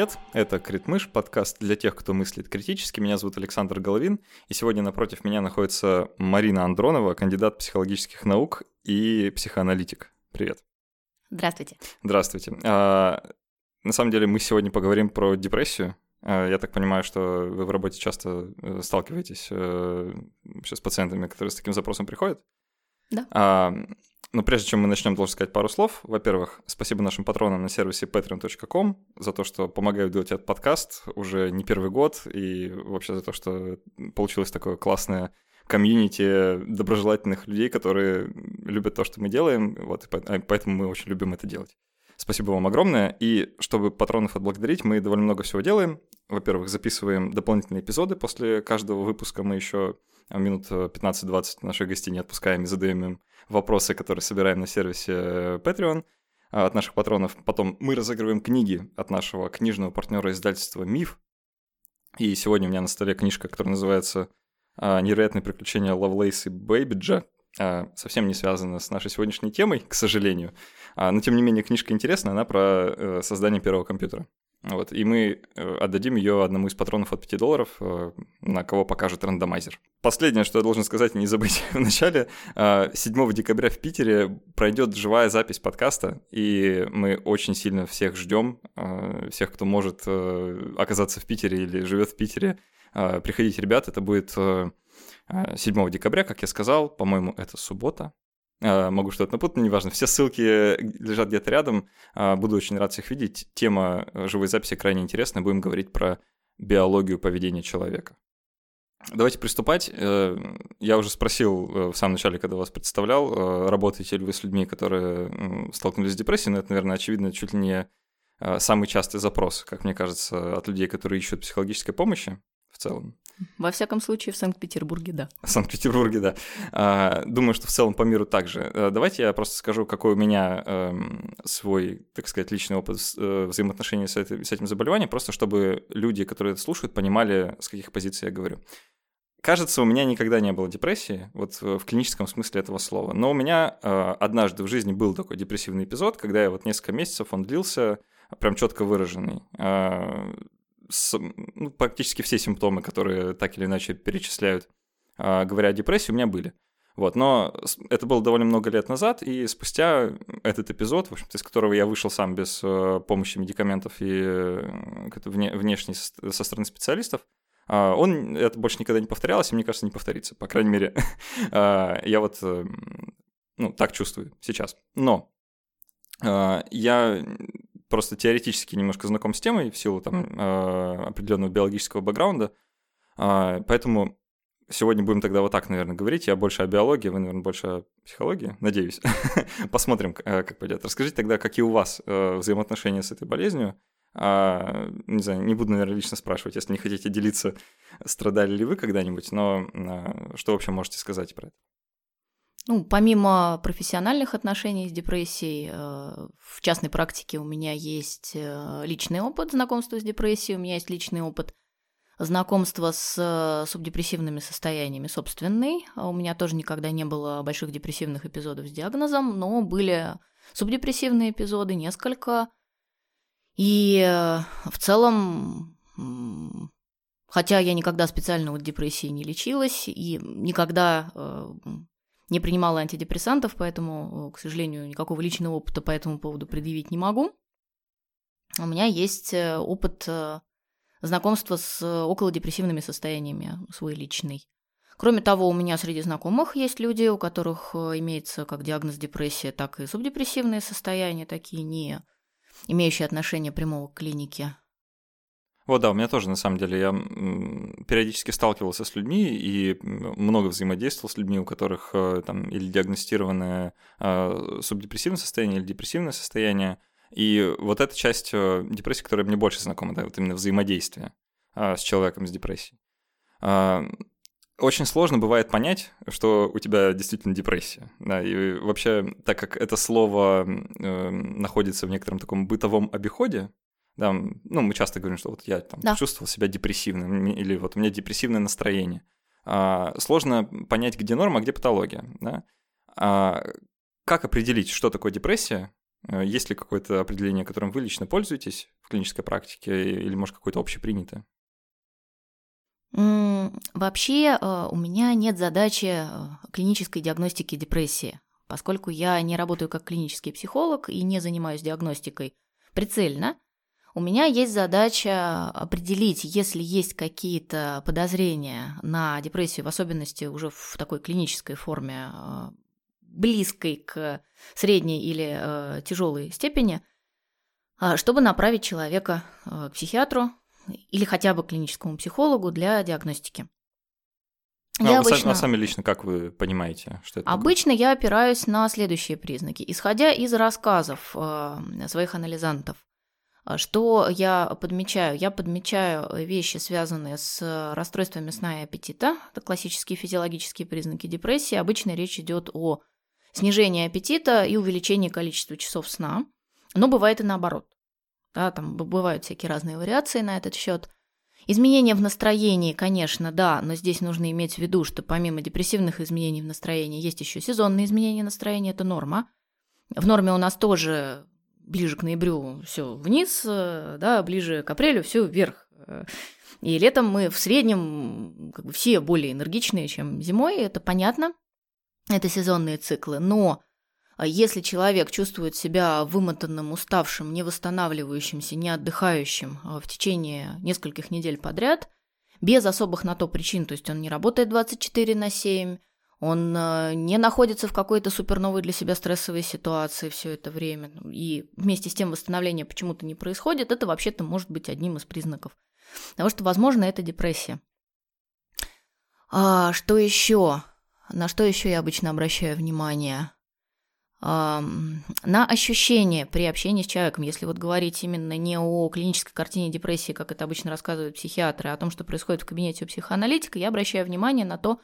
привет! Это Критмыш, подкаст для тех, кто мыслит критически. Меня зовут Александр Головин, и сегодня напротив меня находится Марина Андронова, кандидат психологических наук и психоаналитик. Привет. Здравствуйте. Здравствуйте. А, на самом деле мы сегодня поговорим про депрессию. А, я так понимаю, что вы в работе часто э, сталкиваетесь э, с пациентами, которые с таким запросом приходят. Да. А, но прежде чем мы начнем, должен сказать пару слов. Во-первых, спасибо нашим патронам на сервисе patreon.com за то, что помогают делать этот подкаст уже не первый год, и вообще за то, что получилось такое классное комьюнити доброжелательных людей, которые любят то, что мы делаем, вот, а, поэтому мы очень любим это делать. Спасибо вам огромное. И чтобы патронов отблагодарить, мы довольно много всего делаем. Во-первых, записываем дополнительные эпизоды после каждого выпуска. Мы еще минут 15-20 наших гостей не отпускаем и задаем им вопросы, которые собираем на сервисе э, Patreon а, от наших патронов. Потом мы разыгрываем книги от нашего книжного партнера издательства «Миф». И сегодня у меня на столе книжка, которая называется «Невероятные приключения Лавлейс и Бэйбиджа». А, совсем не связана с нашей сегодняшней темой, к сожалению. Но, тем не менее, книжка интересная, она про э, создание первого компьютера. Вот, и мы э, отдадим ее одному из патронов от 5 долларов, э, на кого покажет рандомайзер. Последнее, что я должен сказать, не забыть в начале. 7 а, декабря в Питере пройдет живая запись подкаста, и мы очень сильно всех ждем, а, всех, кто может оказаться в Питере или живет в Питере. А, приходите, ребят, это будет 7 декабря, как я сказал, по-моему, это суббота. А, могу что-то напутать, неважно. Все ссылки лежат где-то рядом. А, буду очень рад всех видеть. Тема живой записи крайне интересная. Будем говорить про биологию поведения человека. Давайте приступать. Э, я уже спросил э, в самом начале, когда вас представлял, э, работаете ли вы с людьми, которые столкнулись с депрессией, но это, наверное, очевидно, чуть ли не самый частый запрос, как мне кажется, от людей, которые ищут психологической помощи целом. Во всяком случае, в Санкт-Петербурге, да. В Санкт-Петербурге, да. А, думаю, что в целом по миру также. А, давайте я просто скажу, какой у меня эм, свой, так сказать, личный опыт э, взаимоотношений с, этим заболеванием, просто чтобы люди, которые это слушают, понимали, с каких позиций я говорю. Кажется, у меня никогда не было депрессии, вот в клиническом смысле этого слова. Но у меня э, однажды в жизни был такой депрессивный эпизод, когда я вот несколько месяцев он длился, прям четко выраженный. А, с, ну, практически все симптомы, которые так или иначе перечисляют, э, говоря о депрессии, у меня были. Вот, но это было довольно много лет назад, и спустя этот эпизод, в общем-то, из которого я вышел сам без э, помощи медикаментов и э, вне, внешней со, стороны специалистов, э, он, это больше никогда не повторялось, и мне кажется, не повторится. По крайней мере, э, я вот, э, ну, так чувствую сейчас. Но я просто теоретически немножко знаком с темой в силу там э, определенного биологического бэкграунда, э, поэтому сегодня будем тогда вот так, наверное, говорить. Я больше о биологии, вы, наверное, больше о психологии, надеюсь. Посмотрим, э, как пойдет. Расскажите тогда, какие у вас э, взаимоотношения с этой болезнью. А, не знаю, не буду, наверное, лично спрашивать, если не хотите делиться, страдали ли вы когда-нибудь, но а, что вообще можете сказать про это? Ну, помимо профессиональных отношений с депрессией, э, в частной практике у меня есть э, личный опыт знакомства с депрессией, у меня есть личный опыт знакомства с э, субдепрессивными состояниями собственный. А у меня тоже никогда не было больших депрессивных эпизодов с диагнозом, но были субдепрессивные эпизоды, несколько. И в целом, хотя я никогда специально от депрессии не лечилась и никогда не принимала антидепрессантов, поэтому, к сожалению, никакого личного опыта по этому поводу предъявить не могу. У меня есть э, опыт э, знакомства с околодепрессивными состояниями, свой личный. Кроме того, у меня среди знакомых есть люди, у которых э, имеется как диагноз депрессия, так и субдепрессивные состояния, такие не имеющие отношения прямого к клинике. Вот, да, у меня тоже, на самом деле, я периодически сталкивался с людьми и много взаимодействовал с людьми, у которых э, там или диагностированное э, субдепрессивное состояние, или депрессивное состояние. И вот эта часть э, депрессии, которая мне больше знакома, да, вот именно взаимодействие с человеком с депрессией. Очень сложно бывает понять, что у тебя действительно депрессия. Да, и вообще, так как это слово находится в некотором таком бытовом обиходе, да, ну, мы часто говорим, что вот я там да. чувствовал себя депрессивным, или вот у меня депрессивное настроение. А, сложно понять, где норма, а где патология, да. А, как определить, что такое депрессия, Э, есть ли какое-то определение, которым вы лично пользуетесь в клинической практике, или, может, какое-то общепринятое? Вообще э, у меня нет задачи э, клинической диагностики депрессии, поскольку я не работаю как клинический психолог и не занимаюсь диагностикой прицельно. У меня есть задача определить, если есть какие-то подозрения на депрессию, в особенности уже в такой клинической форме, э, близкой к средней или тяжелой степени, чтобы направить человека к психиатру, или хотя бы клиническому психологу для диагностики. А, я обычно... сами, а сами лично как вы понимаете, что это? Обычно такое? я опираюсь на следующие признаки. Исходя из рассказов э, своих анализантов, э, что я подмечаю? Я подмечаю вещи, связанные с расстройствами сна и аппетита. Это классические физиологические признаки депрессии. Обычно речь идет о снижении аппетита и увеличении количества часов сна. Но бывает и наоборот. Да, там бывают всякие разные вариации на этот счет. Изменения в настроении, конечно, да, но здесь нужно иметь в виду, что помимо депрессивных изменений в настроении есть еще сезонные изменения настроения, это норма. В норме у нас тоже ближе к ноябрю все вниз, э, да, ближе к апрелю все вверх. И летом мы в среднем как бы все более энергичные, чем зимой, это понятно. Это сезонные циклы, но а если человек чувствует себя вымотанным, уставшим, не восстанавливающимся, не отдыхающим а, в течение нескольких недель подряд, без особых на то причин, то есть он не работает 24 на 7, он а, не находится в какой-то суперновой для себя стрессовой ситуации все это время, и вместе с тем восстановление почему-то не происходит, это вообще-то может быть одним из признаков того, что, возможно, это депрессия. А, что еще? На что еще я обычно обращаю внимание? на ощущение при общении с человеком, если вот говорить именно не о клинической картине депрессии, как это обычно рассказывают психиатры, а о том, что происходит в кабинете у психоаналитика, я обращаю внимание на то,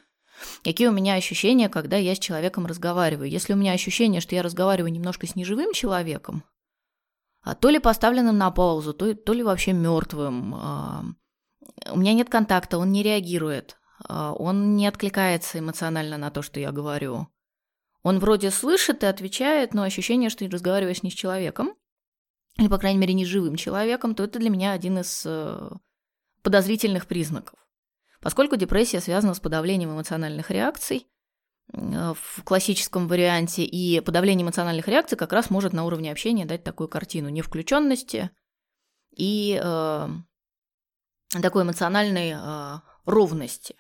какие у меня ощущения, когда я с человеком разговариваю. Если у меня ощущение, что я разговариваю немножко с неживым человеком, а то ли поставленным на паузу, то, то ли вообще мертвым, у меня нет контакта, он не реагирует, а, он не откликается эмоционально на то, что я говорю. Он вроде слышит и отвечает, но ощущение, что ты разговариваешь не с человеком, или, по крайней мере, не живым человеком, то это для меня один из э, подозрительных признаков. Поскольку депрессия связана с подавлением эмоциональных реакций, э, в классическом варианте, и подавление эмоциональных реакций как раз может на уровне общения дать такую картину невключенности и э, такой эмоциональной э, ровности.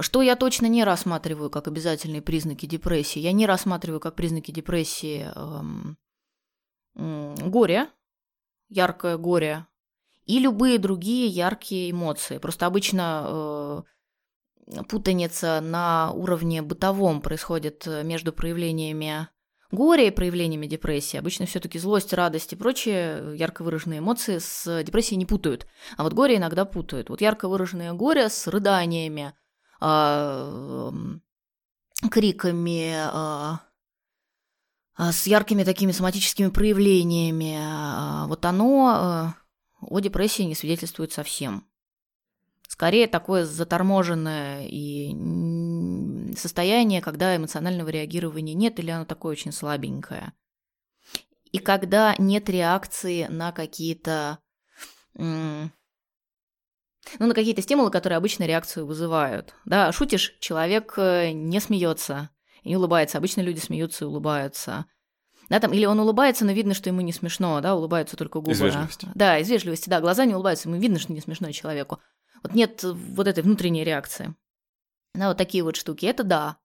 Что я точно не рассматриваю как обязательные признаки депрессии? Я не рассматриваю как признаки депрессии эм, горе, яркое горе, и любые другие яркие эмоции. Просто обычно э, путаница на уровне бытовом происходит между проявлениями горя и проявлениями депрессии. Обычно все-таки злость, радость и прочие ярко выраженные эмоции с депрессией не путают. А вот горе иногда путают. Вот ярко выраженное горе с рыданиями, а, криками, а, а, с яркими такими соматическими проявлениями, вот оно о депрессии не свидетельствует совсем. Скорее такое заторможенное и состояние, когда эмоционального реагирования нет или оно такое очень слабенькое. И когда нет реакции на какие-то ну, на какие-то стимулы, которые обычно реакцию вызывают. Да, шутишь, человек э, не смеется и не улыбается. Обычно люди смеются и улыбаются. Да, там, или он улыбается, но видно, что ему не смешно, да, улыбаются только губы. Из вежливости. Да, из вежливости, да, глаза не улыбаются, ему видно, что не смешно человеку. Вот нет вот этой внутренней реакции. Да, вот такие вот штуки, это да.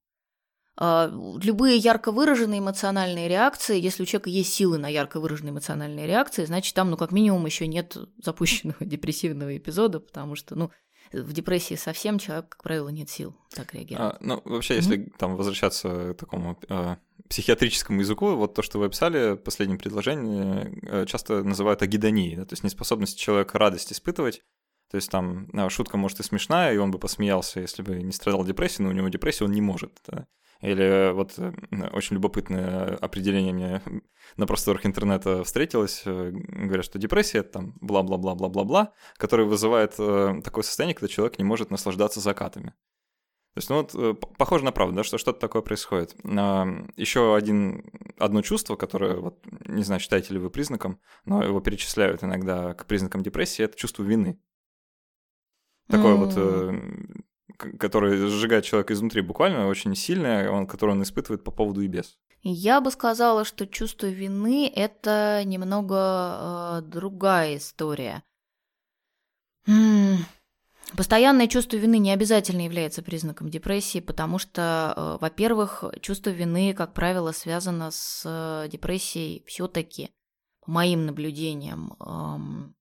А, любые ярко выраженные эмоциональные реакции, если у человека есть силы на ярко выраженные эмоциональные реакции, значит, там, ну, как минимум, еще нет запущенного депрессивного эпизода, потому что, ну, в депрессии совсем человек, как правило, нет сил так реагировать. А, ну, вообще, если mm-hmm. там возвращаться к такому э, психиатрическому языку, вот то, что вы описали, последнее предложение, э, часто называют агидонией, да, то есть неспособность человека радость испытывать, то есть там э, шутка может и смешная, и он бы посмеялся, если бы не страдал депрессией, но у него депрессия, он не может. Да? Или вот э, очень любопытное определение мне на просторах интернета встретилось. Э, говорят, что депрессия — это там бла-бла-бла-бла-бла-бла, которая вызывает такое состояние, когда человек не может наслаждаться закатами. То есть, ну вот, э, похоже на правду, да, что что-то такое происходит. Еще один, одно чувство, которое, вот, не знаю, считаете ли вы признаком, но его перечисляют иногда к признакам депрессии, это чувство вины. Такое mm. вот, э, которое сжигает человека изнутри буквально, очень сильное, он, которое он испытывает по поводу и без. Я бы сказала, что чувство вины – это немного э, другая история. Постоянное чувство вины не обязательно является признаком депрессии, потому что, э, во-первых, чувство вины, как правило, связано с э, депрессией все-таки, по моим наблюдениям,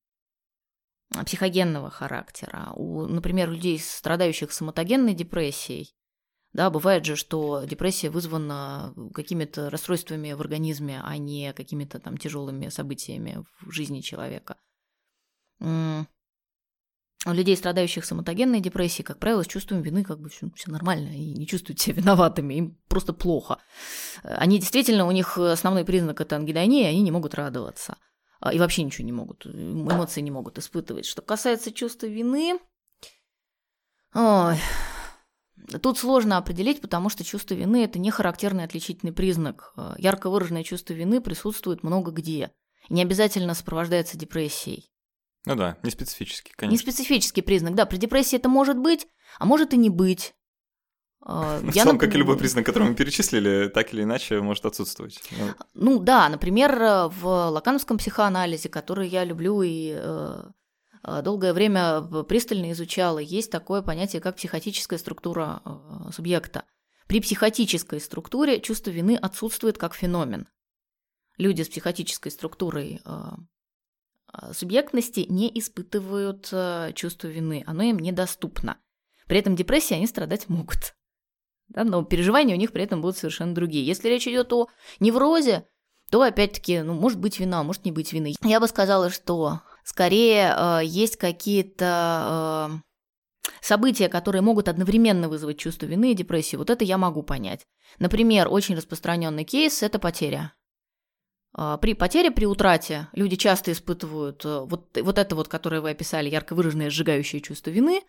психогенного характера. У, например, людей, страдающих самотогенной депрессией, да, бывает же, что депрессия вызвана какими-то расстройствами в организме, а не какими-то там тяжелыми событиями в жизни человека. У людей, страдающих самотогенной депрессией, как правило, с чувством вины как бы все, все нормально и не чувствуют себя виноватыми, им просто плохо. Они действительно, у них основной признак это ангидония, они не могут радоваться. А, и вообще ничего не могут, эмоции не могут испытывать. Что касается чувства вины, ой, тут сложно определить, потому что чувство вины – это не характерный отличительный признак. А, ярко выраженное чувство вины присутствует много где. И не обязательно сопровождается депрессией. Ну да, не специфический, конечно. Не специфический признак, да. При депрессии это может быть, а может и не быть. А, в целом, как и любой признак, который мы перечислили, так или иначе может отсутствовать. Ну, ну да, например, в лакановском психоанализе, который я люблю и э, э, долгое время пристально изучала, есть такое понятие, как психотическая структура э, субъекта. При психотической структуре чувство вины отсутствует как феномен. Люди с психотической структурой субъектности не испытывают э, чувство вины, оно им недоступно. При этом депрессии они страдать могут. Да, но переживания у них при этом будут совершенно другие. Если речь идет о неврозе, то опять-таки, ну, может быть вина, может не быть вины. Я бы сказала, что скорее э, есть какие-то э, события, которые могут одновременно вызвать чувство вины и депрессию. Вот это я могу понять. Например, очень распространенный кейс – это потеря. А, при потере, при утрате люди часто испытывают э, вот, вот это вот, которое вы описали, ярко выраженное сжигающее чувство вины,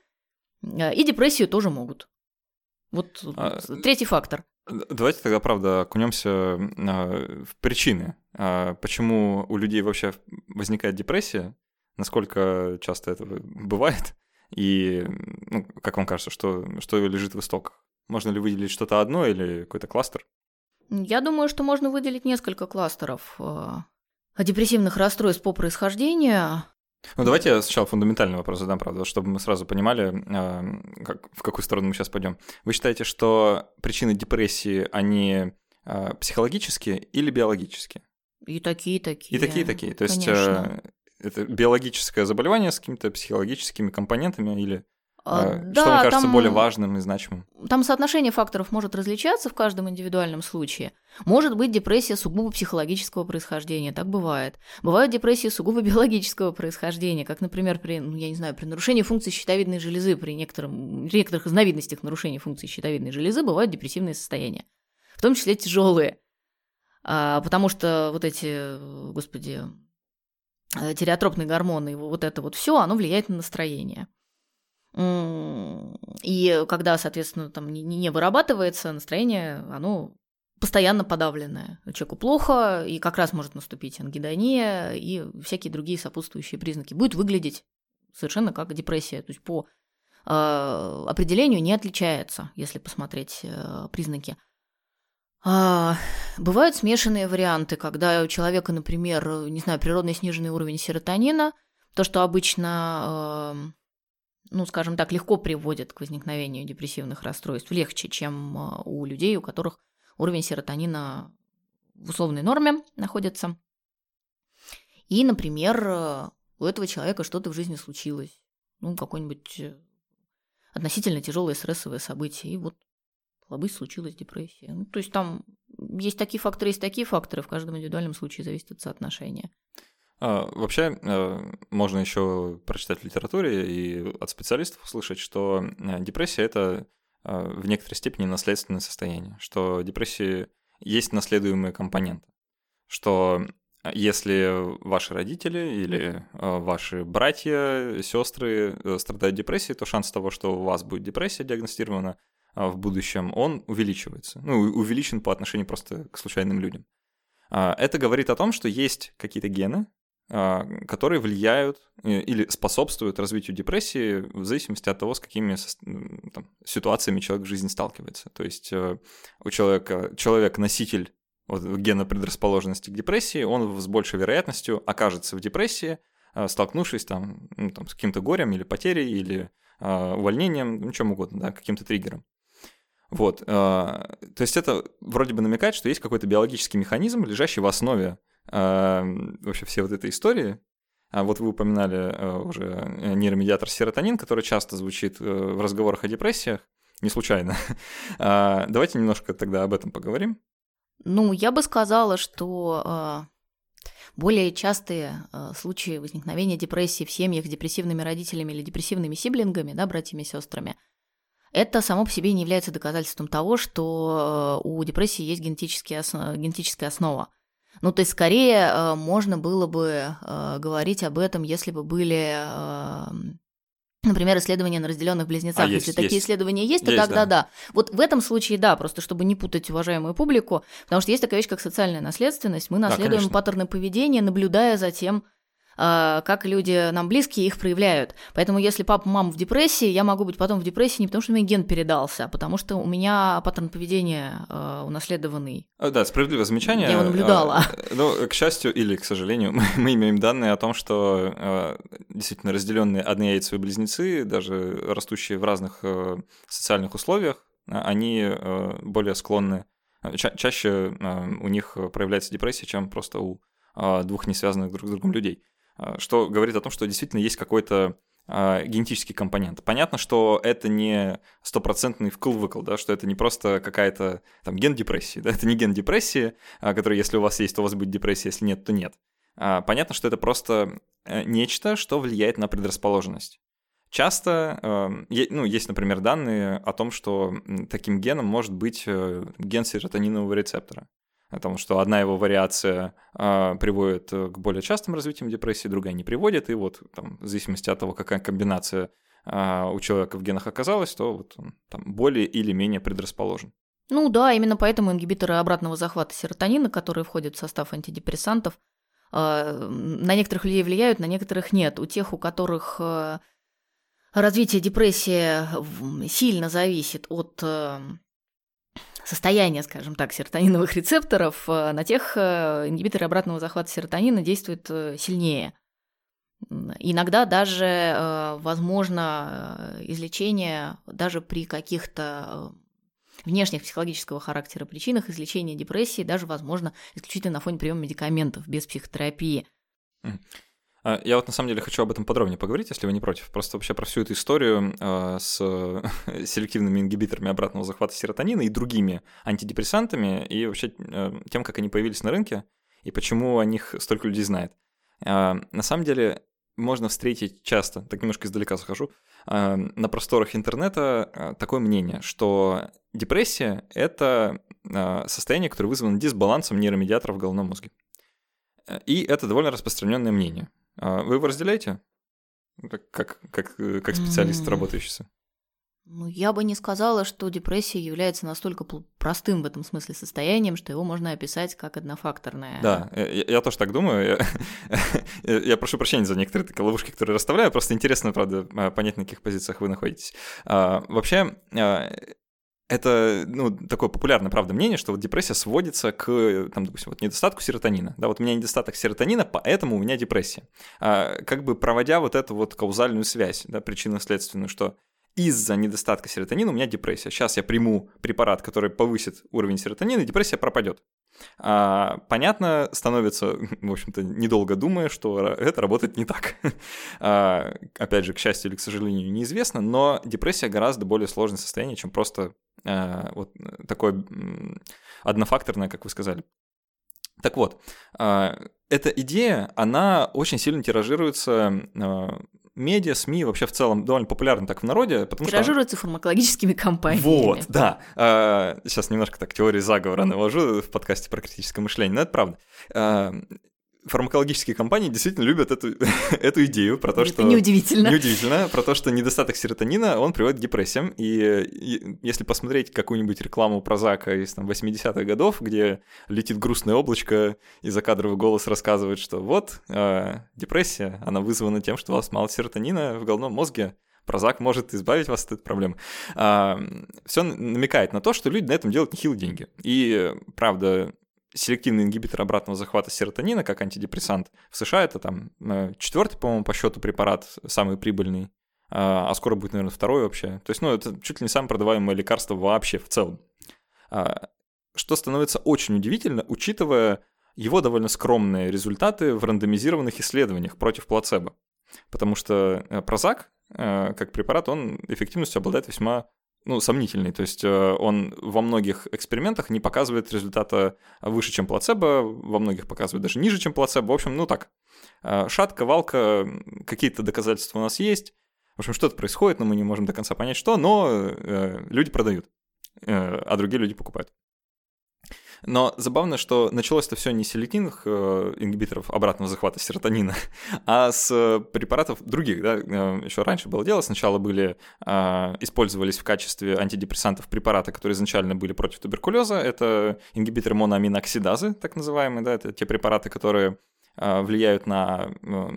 э, и депрессию тоже могут. Вот а, третий фактор. Давайте тогда, правда, окунемся а, в причины, а, почему у людей вообще возникает депрессия, насколько часто это бывает, и ну, как вам кажется, что, что лежит в истоках? Можно ли выделить что-то одно или какой-то кластер? Я думаю, что можно выделить несколько кластеров э, депрессивных расстройств по происхождению. Ну, давайте я сначала фундаментальный вопрос задам, правда, чтобы мы сразу понимали, э, как, в какую сторону мы сейчас пойдем. Вы считаете, что причины депрессии, они э, психологические или биологические? И такие, и такие. И такие, и такие. То есть э, это биологическое заболевание с какими-то психологическими компонентами или а, а, да, что вам кажется там, более важным и значимым? Там соотношение факторов может различаться в каждом индивидуальном случае. Может быть депрессия сугубо психологического происхождения, так бывает. Бывают депрессии сугубо биологического происхождения, как, например, при, ну, я не знаю, при нарушении функции щитовидной железы, при некотором, при некоторых разновидностях нарушения функции щитовидной железы бывают депрессивные состояния, в том числе тяжелые. А, потому что вот эти, господи, э, тиреотропные гормоны, вот это вот все, оно влияет на настроение. И когда, соответственно, там не, не вырабатывается настроение, оно постоянно подавленное. Человеку плохо, и как раз может наступить ангидония и всякие другие сопутствующие признаки. Будет выглядеть совершенно как депрессия. То есть по э, определению не отличается, если посмотреть э, признаки. А, бывают смешанные варианты, когда у человека, например, не знаю, природный сниженный уровень серотонина, то, что обычно ну, скажем так, легко приводит к возникновению депрессивных расстройств, легче, чем а, у людей, у которых уровень серотонина в условной норме находится. И, например, у этого человека что-то в жизни случилось, ну, какое-нибудь э, относительно тяжелое стрессовое событие, и вот быть случилась депрессия. Ну, то есть там есть такие факторы, есть такие факторы, в каждом индивидуальном случае зависит от соотношения. А, вообще, э, можно еще прочитать в литературе и от специалистов услышать, что э, депрессия это э, в некоторой степени наследственное состояние, что депрессии есть наследуемые компоненты, что если ваши родители или ваши братья, сестры страдают депрессией, то шанс того, что у вас будет депрессия диагностирована, в будущем, он увеличивается. Ну, увеличен по отношению просто к случайным людям. Это говорит о том, что есть какие-то гены, которые влияют э, или способствуют развитию депрессии в зависимости от того, с какими там, ситуациями человек в жизни сталкивается. То есть э, у человека человек-носитель вот, гена предрасположенности к депрессии, он с большей вероятностью окажется в депрессии, э, столкнувшись там, ну, там, с каким-то горем или потерей, или э, увольнением, ну, чем угодно, да, каким-то триггером. Вот, э, то есть это вроде бы намекает, что есть какой-то биологический механизм, лежащий в основе вообще всей вот этой истории. А вот вы упоминали э, уже нейромедиатор серотонин, который часто звучит э, в разговорах о депрессиях, не случайно. А, давайте немножко тогда об этом поговорим. Ну, я бы сказала, что э, более частые случаи возникновения депрессии в семьях с депрессивными родителями или депрессивными сиблингами, да, братьями и сестрами, это само по себе не является доказательством того, что у депрессии есть генетическая генетическая основа. Ну, то есть, скорее, э, можно было бы э, говорить об этом, если бы были эм, Например, исследования на разделенных близнецах. А, Если есть, такие есть. исследования есть, то есть, тогда да. да. Вот в этом случае да, просто чтобы не путать уважаемую публику, потому что есть такая вещь, как социальная наследственность. Мы наследуем да, паттерны поведения, наблюдая за тем, как люди нам близкие их проявляют. Поэтому если папа, мама в депрессии, я могу быть потом в депрессии не потому, что у меня ген передался, а потому что у меня паттерн поведения э, унаследованный. А, да, справедливое замечание. Я его наблюдала. Ну, к счастью или к сожалению, мы, имеем данные о том, что э, действительно разделенные однояйцевые близнецы, даже растущие в разных э, социальных условиях, они более склонны, ча- чаще у них проявляется депрессия, чем просто у двух несвязанных друг с другом людей. А, что говорит о том, что действительно есть какой-то а, генетический компонент. Понятно, что это не стопроцентный вкл-выкл, да, что это не просто какая-то там ген депрессии, да, это не ген депрессии, а, который, если у вас есть, то у вас будет депрессия, если нет, то нет. Понятно, что это просто э, нечто, что влияет на предрасположенность. Часто, ну, есть, например, данные о том, что таким геном может быть э, ген серотонинового рецептора о том, что одна его вариация э, приводит к более частым развитиям депрессии, другая не приводит, и вот там, в зависимости от того, какая комбинация э, у человека в генах оказалась, то вот он там более или менее предрасположен. Ну да, именно поэтому ингибиторы обратного захвата серотонина, которые входят в состав антидепрессантов, э, на некоторых людей влияют, на некоторых нет. У тех, у которых э, развитие депрессии сильно зависит от э, состояние, скажем так, серотониновых рецепторов, э, на тех э, ингибиторы обратного захвата серотонина действуют э, сильнее. Иногда даже возможно излечение даже при каких-то внешних психологического характера причинах, излечение депрессии даже возможно исключительно на фоне приема медикаментов без психотерапии. А, я вот на самом деле хочу об этом подробнее поговорить, если вы не против. Просто вообще про всю эту историю э, с селективными ингибиторами обратного захвата серотонина и другими антидепрессантами, и вообще э, тем, как они появились на рынке, и почему о них столько людей знает. На самом деле можно встретить часто, так немножко издалека захожу, на просторах интернета такое мнение, что депрессия — это состояние, которое вызвано дисбалансом нейромедиаторов в головном мозге. И это довольно распространенное мнение. А вы его разделяете? Как, как, как, как специалист, mm. работающийся? Ну, я бы не сказала, что депрессия является настолько простым в этом смысле состоянием, что его можно описать как однофакторное. Да, я, я тоже так думаю. Я, я прошу прощения за некоторые такие ловушки, которые расставляю. Просто интересно, правда, понять, на каких позициях вы находитесь. А, вообще, а, это, ну, такое популярное, правда, мнение, что вот депрессия сводится к, там, допустим, вот недостатку серотонина. Да, вот у меня недостаток серотонина, поэтому у меня депрессия. А, как бы проводя вот эту вот каузальную связь, да, причинно-следственную, что из-за недостатка серотонина у меня депрессия. Сейчас я приму препарат, который повысит уровень серотонина, и депрессия пропадет. А, понятно становится, в общем-то, недолго думая, что это работает не так. а, опять же, к счастью или к сожалению, неизвестно, но депрессия гораздо более сложное состояние, чем просто вот такое однофакторное, как вы сказали. Так вот, а, эта идея, она очень сильно тиражируется медиа, СМИ вообще в целом довольно популярны так в народе. Потому Тиражируются что... фармакологическими компаниями. Вот, да. Сейчас немножко так теории заговора навожу в подкасте про критическое мышление, но это правда. Фармакологические компании действительно любят эту, эту идею про то, Это что... неудивительно. Неудивительно, про то, что недостаток серотонина, он приводит к депрессиям. И, и если посмотреть какую-нибудь рекламу про Зака из там, 80-х годов, где летит грустное облачко, и закадровый голос рассказывает, что вот, э, депрессия, она вызвана тем, что у вас мало серотонина в головном мозге, Прозак может избавить вас от этой проблемы. А, все намекает на то, что люди на этом делают нехилые деньги. И, правда, селективный ингибитор обратного захвата серотонина как антидепрессант в США это там э, четвертый, по-моему, по счету препарат, самый прибыльный, а, а скоро будет, наверное, второй вообще. То есть, ну, это чуть ли не самое продаваемое лекарство вообще в целом. А, что становится очень удивительно, учитывая его довольно скромные результаты в рандомизированных исследованиях против плацебо. Потому что э, Прозак, э, как препарат, он эффективностью обладает весьма ну, сомнительный. То есть э, он во многих экспериментах не показывает результата выше, чем плацебо, во многих показывает даже ниже, чем плацебо. В общем, ну так, шатка, валка, какие-то доказательства у нас есть. В общем, что-то происходит, но мы не можем до конца понять, что, но люди продают, а другие люди покупают. Но забавно, что началось это все не с селективных э, ингибиторов обратного захвата серотонина, а с препаратов других. Да? Э, еще раньше было дело, сначала были, э, использовались в качестве антидепрессантов препараты, которые изначально были против туберкулеза. Это ингибиторы моноаминоксидазы, так называемые. Да? Это те препараты, которые э, влияют на э,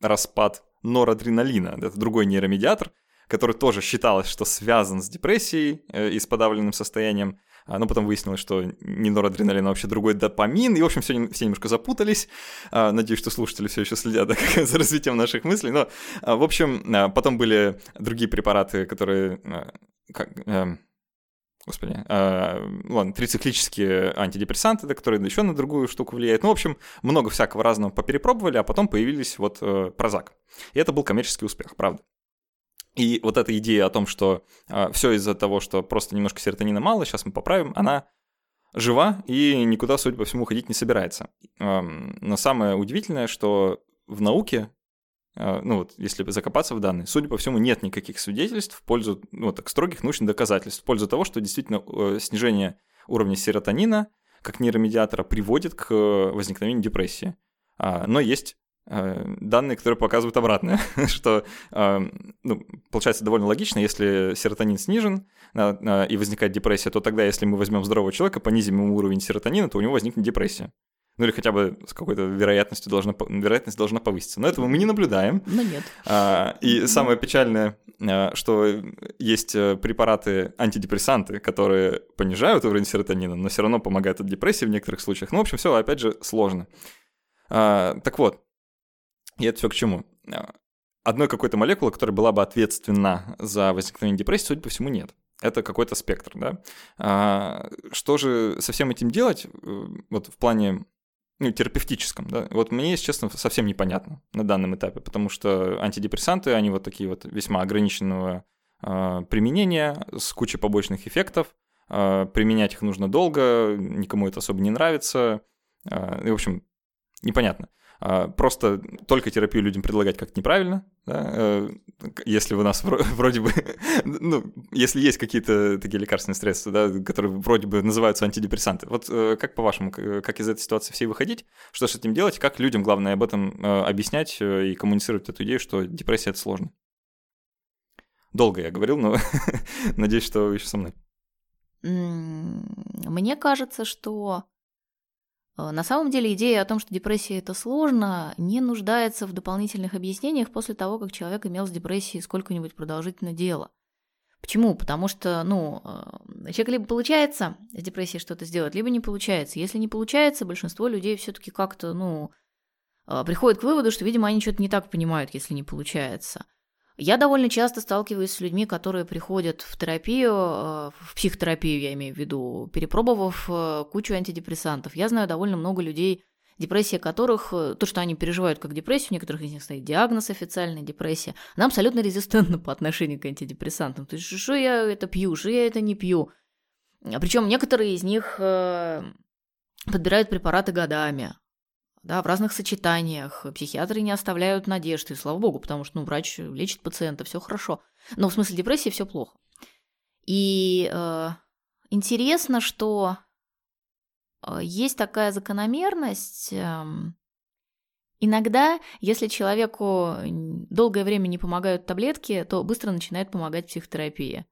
распад норадреналина. Это другой нейромедиатор, который тоже считалось, что связан с депрессией э, и с подавленным состоянием. А, но потом выяснилось, что не норадреналин, а вообще другой допамин. И, в общем, все, все немножко запутались. А, надеюсь, что слушатели все еще следят за развитием наших мыслей. Но, а, в общем, потом были другие препараты, которые... Как, Господи, э, ладно, трициклические антидепрессанты, которые еще на другую штуку влияют. Ну, в общем, много всякого разного поперепробовали, а потом появились вот э, Прозак. И это был коммерческий успех, правда. И вот эта идея о том, что э, а, все из-за того, что просто немножко серотонина мало, сейчас мы поправим, она жива и никуда, судя по всему, ходить не собирается. Э, но самое удивительное, что в науке, э, ну вот, если закопаться в данные, судя по всему, нет никаких свидетельств в пользу, ну, так, строгих научных доказательств в пользу того, что действительно э, снижение уровня серотонина как нейромедиатора приводит к э, возникновению депрессии. А, но есть данные, которые показывают обратное, что э, ну, получается довольно логично, если серотонин снижен э, и возникает депрессия, то тогда, если мы возьмем здорового человека, понизим ему уровень серотонина, то у него возникнет депрессия. Ну или хотя бы с какой-то вероятностью должна, вероятность должна повыситься. Но этого мы не наблюдаем. Ну нет. А, и самое печальное, что есть препараты, антидепрессанты, которые понижают уровень серотонина, но все равно помогают от депрессии в некоторых случаях. Ну, в общем, все, опять же, сложно. А, так вот, и это все к чему? А, одной какой-то молекулы, которая была бы ответственна за возникновение депрессии, судя по всему, нет. Это какой-то спектр, да. А, что же со всем этим делать э, вот в плане ну, терапевтическом, да, вот мне, если честно, совсем непонятно на данном этапе, потому что антидепрессанты, они вот такие вот весьма ограниченного э, применения с кучей побочных эффектов, э, применять их нужно долго, никому это особо не нравится, э, и, в общем, непонятно. А, просто только терапию людям предлагать как-то неправильно, да? Э, если у нас вроде бы, ну, если есть какие-то такие лекарственные средства, да, которые вроде бы называются антидепрессанты. Вот э, как по-вашему, как из этой ситуации всей выходить, что с этим делать, как людям, главное, об этом э, объяснять и коммуницировать эту идею, что депрессия — это сложно? Долго я говорил, но надеюсь, что вы еще со мной. Мне кажется, что Э, на самом деле идея о том, что депрессия это сложно, не нуждается в дополнительных объяснениях после того, как человек имел с депрессией сколько-нибудь продолжительное дело. Почему? Потому что, ну, э, человек либо получается с депрессией что-то сделать, либо не получается. Если не получается, большинство людей все-таки как-то, ну, э, приходит к выводу, что, видимо, они что-то не так понимают, если не получается. Я довольно часто сталкиваюсь с людьми, которые приходят в терапию, э, в психотерапию, я имею в виду, перепробовав э, кучу антидепрессантов. Я знаю довольно много людей, депрессия которых, э, то, что они переживают как депрессию, у некоторых из них стоит диагноз официальная депрессия, она абсолютно резистентна по отношению к антидепрессантам. То есть, что я это пью, что я это не пью. Причем некоторые из них подбирают препараты годами да, в разных сочетаниях. Психиатры не оставляют надежды, слава богу, потому что ну, врач лечит пациента, все хорошо. Но в смысле депрессии все плохо. И э, интересно, что э, есть такая закономерность, э, Иногда, если человеку долгое время не помогают таблетки, то быстро начинает помогать психотерапия.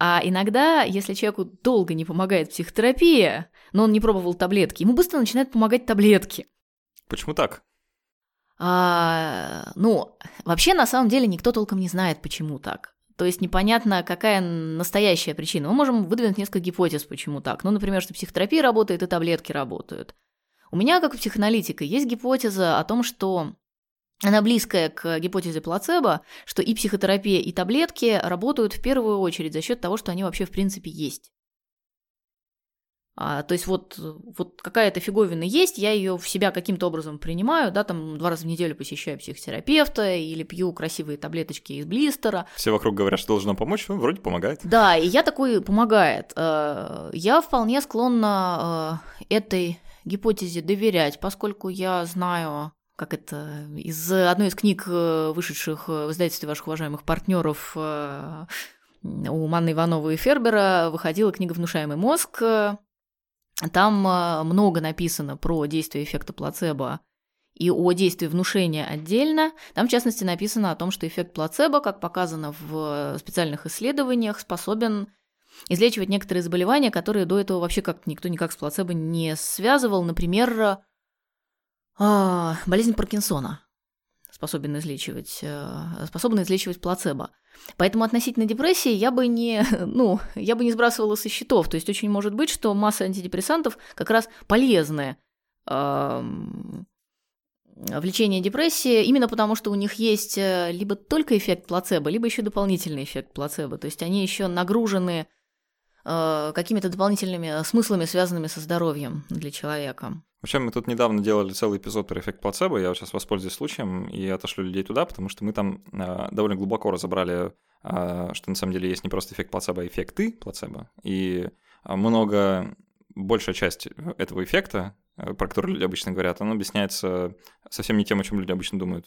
А иногда, если человеку долго не помогает психотерапия, но он не пробовал таблетки, ему быстро начинают помогать таблетки. Почему так? А, ну, вообще, на самом деле, никто толком не знает, почему так. То есть непонятно, какая настоящая причина. Мы можем выдвинуть несколько гипотез, почему так. Ну, например, что психотерапия работает и таблетки работают. У меня, как у психоаналитика, есть гипотеза о том, что она близкая к гипотезе плацебо, что и психотерапия, и таблетки работают в первую очередь за счет того, что они вообще в принципе есть. А, то есть вот, вот какая-то фиговина есть, я ее в себя каким-то образом принимаю, да, там два раза в неделю посещаю психотерапевта или пью красивые таблеточки из блистера. Все вокруг говорят, что должно помочь, ну, вроде помогает. Да, и я такой помогает. Э, я вполне склонна э, этой гипотезе доверять, поскольку я знаю как это, из одной из книг, э, вышедших в издательстве ваших уважаемых партнеров у Манны Ивановой и Фербера, выходила книга «Внушаемый мозг», там а, много написано про действие эффекта плацебо и о действии внушения отдельно. Там, в частности, написано о том, что эффект плацебо, как показано в специальных исследованиях, способен излечивать некоторые заболевания, которые до этого вообще как никто никак с плацебо не связывал. Например, а, болезнь Паркинсона способен излечивать, э, способны излечивать плацебо. Поэтому относительно депрессии я бы не, ну, я бы не сбрасывала со счетов. То есть очень может быть, что масса антидепрессантов как раз полезны в лечении депрессии именно потому, что у них есть э, либо только эффект плацебо, либо еще дополнительный эффект плацебо. То есть они еще нагружены э, какими-то дополнительными смыслами, связанными со здоровьем для человека. Вообще, мы тут недавно делали целый эпизод про эффект плацебо, я сейчас воспользуюсь случаем и отошлю людей туда, потому что мы там э, довольно глубоко разобрали, э, что на самом деле есть не просто эффект плацебо, а эффекты плацебо, и много, большая часть этого эффекта, э, про который люди обычно говорят, он объясняется совсем не тем, о чем люди обычно думают.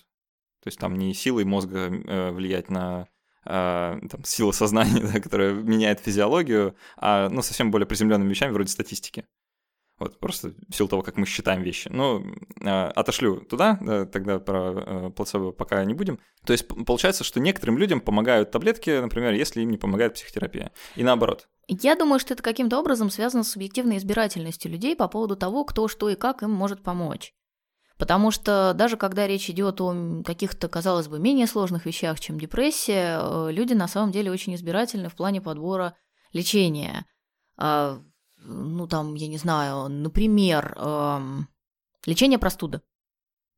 То есть там не силой мозга э, влиять на Uh, там, сила сознания, да, которая меняет физиологию, а ну, совсем более приземленными вещами вроде статистики. Вот, просто в силу того, как мы считаем вещи. Ну, э, отошлю туда, да, тогда про э, плацебо пока не будем. То есть получается, что некоторым людям помогают таблетки, например, если им не помогает психотерапия. И наоборот. Я думаю, что это каким-то образом связано с субъективной избирательностью людей по поводу того, кто, что и как им может помочь. Потому что даже когда речь идет о каких-то, казалось бы, менее сложных вещах, чем депрессия, э, люди на самом деле очень избирательны в плане подбора лечения. А ну там, я не знаю, например, лечение простуды.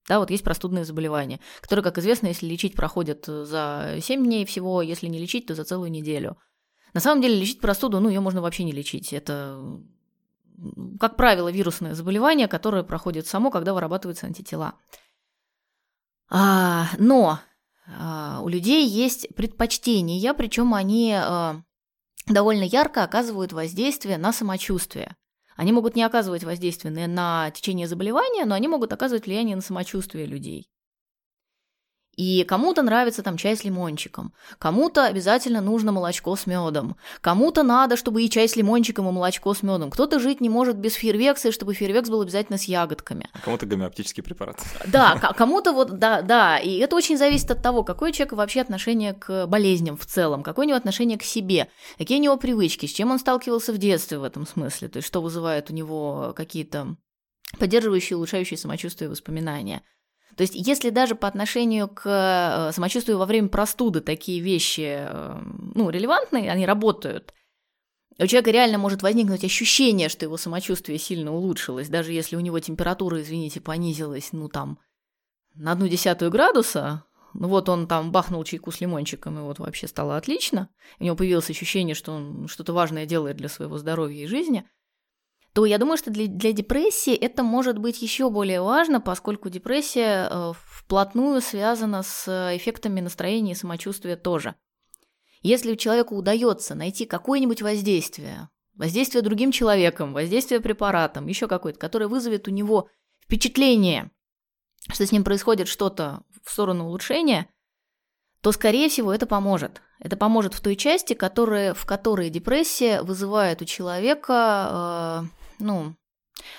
Да, вот есть простудные заболевания, которые, как известно, если лечить, проходят за 7 дней всего, если не лечить, то за целую неделю. На самом деле лечить простуду, ну, ее можно вообще не лечить. Это, как правило, вирусное заболевание, которое проходит само, когда вырабатываются антитела. А, но а, у людей есть предпочтения, причем они а, довольно ярко оказывают воздействие на самочувствие. Они могут не оказывать воздействие на течение заболевания, но они могут оказывать влияние на самочувствие людей. И кому-то нравится там чай с лимончиком, кому-то обязательно нужно молочко с медом, кому-то надо, чтобы и чай с лимончиком, и молочко с медом. Кто-то жить не может без фейервекса, и чтобы фейервекс был обязательно с ягодками. А кому-то гомеопатический препарат. Да, кому-то вот, да, да. И это очень зависит от того, какое у человека вообще отношение к болезням в целом, какое у него отношение к себе, какие у него привычки, с чем он сталкивался в детстве в этом смысле, то есть что вызывает у него какие-то поддерживающие, улучшающие самочувствие воспоминания – то есть, если даже по отношению к э, самочувствию во время простуды такие вещи, э, ну, релевантные, они работают, у человека реально может возникнуть ощущение, что его самочувствие сильно улучшилось, даже если у него температура, извините, понизилась, ну, там, на одну десятую градуса, ну вот он там бахнул чайку с лимончиком, и вот вообще стало отлично. У него появилось ощущение, что он что-то важное делает для своего здоровья и жизни то я думаю, что для, для депрессии это может быть еще более важно, поскольку депрессия э, вплотную связана с эффектами настроения и самочувствия тоже. Если человеку удается найти какое-нибудь воздействие, воздействие другим человеком, воздействие препаратом, еще какое-то, которое вызовет у него впечатление, что с ним происходит что-то в сторону улучшения, то, скорее всего, это поможет. Это поможет в той части, которая, в которой депрессия вызывает у человека э, ну,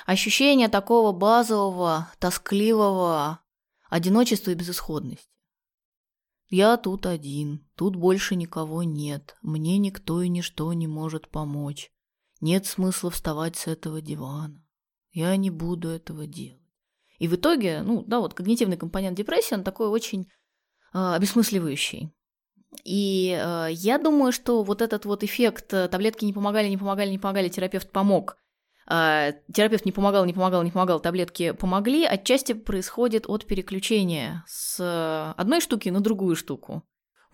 Ощущение такого базового, тоскливого одиночества и безысходности. Я тут один, тут больше никого нет, мне никто и ничто не может помочь. Нет смысла вставать с этого дивана. Я не буду этого делать. И в итоге, ну да, вот когнитивный компонент депрессии, он такой очень обесмысливающий. И э, я думаю, что вот этот вот эффект э, таблетки не помогали, не помогали, не помогали, терапевт помог. Э, терапевт не помогал, не помогал, не помогал, таблетки помогли, отчасти происходит от переключения с одной штуки на другую штуку.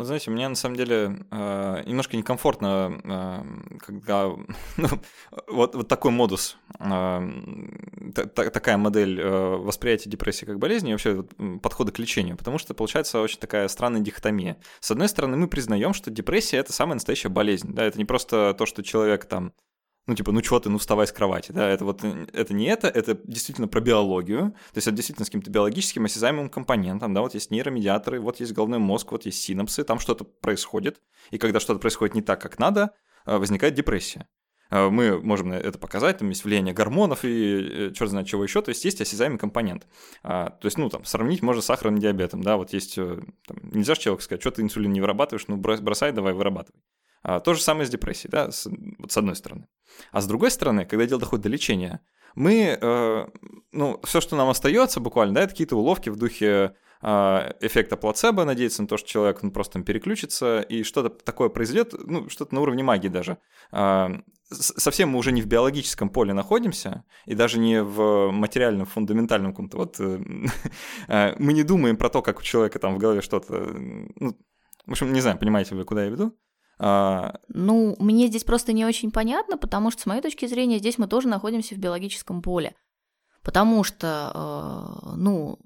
Вот знаете, мне на самом деле э, немножко некомфортно, э, когда ну, вот, вот такой модус, э, та, такая модель э, восприятия депрессии как болезни и вообще подхода к лечению, потому что получается очень такая странная дихотомия. С одной стороны, мы признаем, что депрессия это самая настоящая болезнь, да, это не просто то, что человек там ну, типа, ну чего ты, ну вставай с кровати, да, это вот, это не это, это действительно про биологию, то есть это действительно с каким-то биологическим осязаемым компонентом, да, вот есть нейромедиаторы, вот есть головной мозг, вот есть синапсы, там что-то происходит, и когда что-то происходит не так, как надо, э, возникает депрессия. Э, мы можем это показать, там есть влияние гормонов и э, черт знает чего еще, то есть есть осязаемый компонент. А, то есть, ну, там, сравнить можно с сахарным диабетом, да, вот есть, там, нельзя же человеку сказать, что ты инсулин не вырабатываешь, ну, бросай, давай, вырабатывай. А, то же самое с депрессией, да, с, вот с одной стороны. А с другой стороны, когда дело доходит до лечения, мы, э, ну, все, что нам остается буквально, да, это какие-то уловки в духе э, эффекта плацебо, надеяться на то, что человек ну, просто там переключится, и что-то такое произойдет, ну, что-то на уровне магии даже. Э, совсем мы уже не в биологическом поле находимся, и даже не в материальном, фундаментальном каком-то вот... Э, мы не думаем про то, как у человека там в голове что-то... Ну, в общем, не знаю, понимаете вы, куда я веду? А... Ну, мне здесь просто не очень понятно, потому что, с моей точки зрения, здесь мы тоже находимся в биологическом поле. Потому что, э, ну,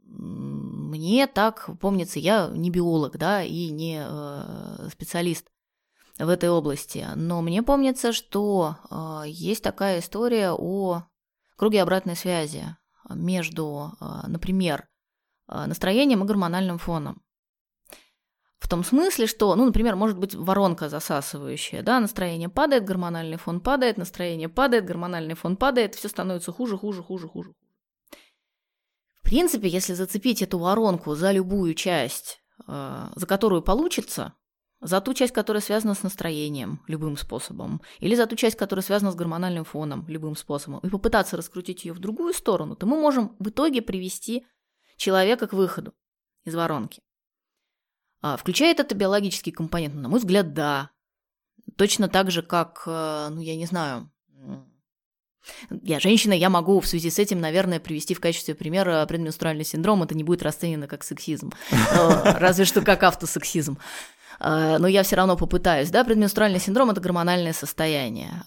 мне так помнится, я не биолог, да, и не э, специалист в этой области, но мне помнится, что э, есть такая история о круге обратной связи между, например, настроением и гормональным фоном. В том смысле, что, ну, например, может быть воронка засасывающая, да, настроение падает, гормональный фон падает, настроение падает, гормональный фон падает, все становится хуже, хуже, хуже, хуже. В принципе, если зацепить эту воронку за любую часть, э, за которую получится, за ту часть, которая связана с настроением любым способом, или за ту часть, которая связана с гормональным фоном любым способом, и попытаться раскрутить ее в другую сторону, то мы можем в итоге привести человека к выходу из воронки. А, включает это биологический компонент? На мой взгляд, да. Точно так же, как, э, ну, я не знаю, я женщина, я могу в связи с этим, наверное, привести в качестве примера предменструальный синдром. Это не будет расценено как сексизм, разве что как автосексизм. А, но я все равно попытаюсь. Да, предменструальный синдром – это гормональное состояние.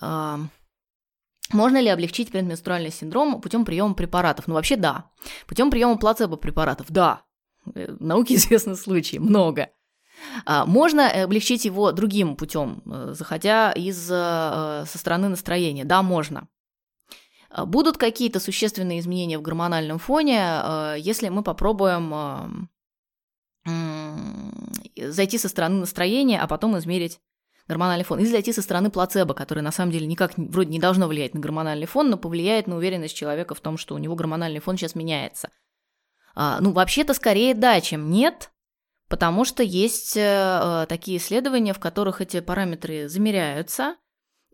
Можно ли облегчить предменструальный синдром путем приема препаратов? Ну, вообще, да. Путем приема плацебо-препаратов, да. Э, науке известны случаи, много. А, можно облегчить его другим путем, э, заходя из, э, со стороны настроения. Да, можно. А, будут какие-то существенные изменения в гормональном фоне, если мы попробуем зайти со стороны настроения, а потом измерить гормональный фон. Или зайти со стороны плацебо, который на самом деле никак вроде не должно влиять на гормональный фон, но повлияет на уверенность человека в том, что у него гормональный фон сейчас меняется. А, ну, вообще-то скорее да, чем нет, потому что есть э, э, такие исследования, в которых эти параметры замеряются,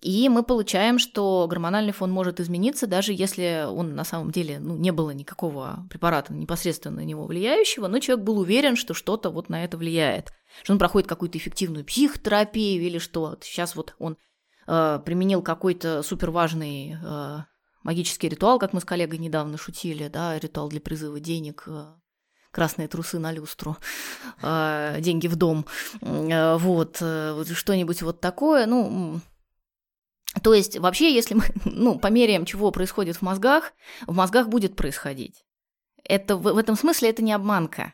и мы получаем, что гормональный фон может измениться, даже если он на самом деле ну, не было никакого препарата непосредственно на него влияющего, но человек был уверен, что что-то вот на это влияет, что он проходит какую-то эффективную психотерапию или что. Сейчас вот он э, применил какой-то суперважный э, магический ритуал, как мы с коллегой недавно шутили, да, ритуал для призыва денег, э, красные трусы на люстру, э, деньги в дом, э, вот, что-нибудь вот такое, ну, то есть вообще, если мы, ну, померяем, чего происходит в мозгах, в мозгах будет происходить. Это, в этом смысле это не обманка.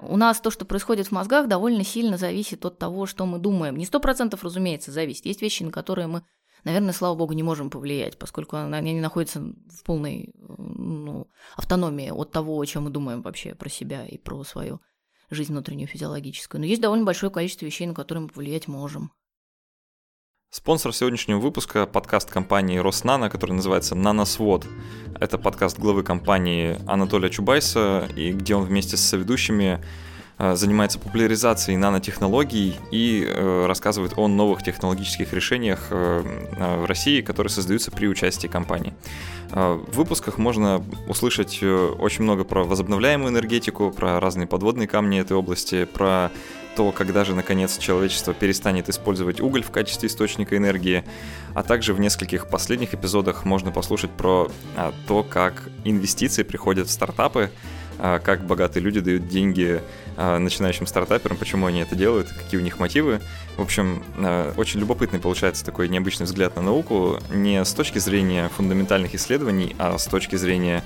У нас то, что происходит в мозгах, довольно сильно зависит от того, что мы думаем. Не сто процентов, разумеется, зависит. Есть вещи, на которые мы наверное, слава богу, не можем повлиять, поскольку они не находятся в полной ну, автономии от того, о чем мы думаем вообще про себя и про свою жизнь внутреннюю физиологическую. Но есть довольно большое количество вещей, на которые мы повлиять можем. Спонсор сегодняшнего выпуска – подкаст компании Роснано, который называется «Наносвод». Это подкаст главы компании Анатолия Чубайса, и где он вместе с соведущими занимается популяризацией нанотехнологий и э, рассказывает о новых технологических решениях э, в России, которые создаются при участии компании. В выпусках можно услышать очень много про возобновляемую энергетику, про разные подводные камни этой области, про то, когда же наконец человечество перестанет использовать уголь в качестве источника энергии, а также в нескольких последних эпизодах можно послушать про а, то, как инвестиции приходят в стартапы, как богатые люди дают деньги а, начинающим стартаперам, почему они это делают, какие у них мотивы. В общем, а, очень любопытный получается такой необычный взгляд на науку не с точки зрения фундаментальных исследований, а с точки зрения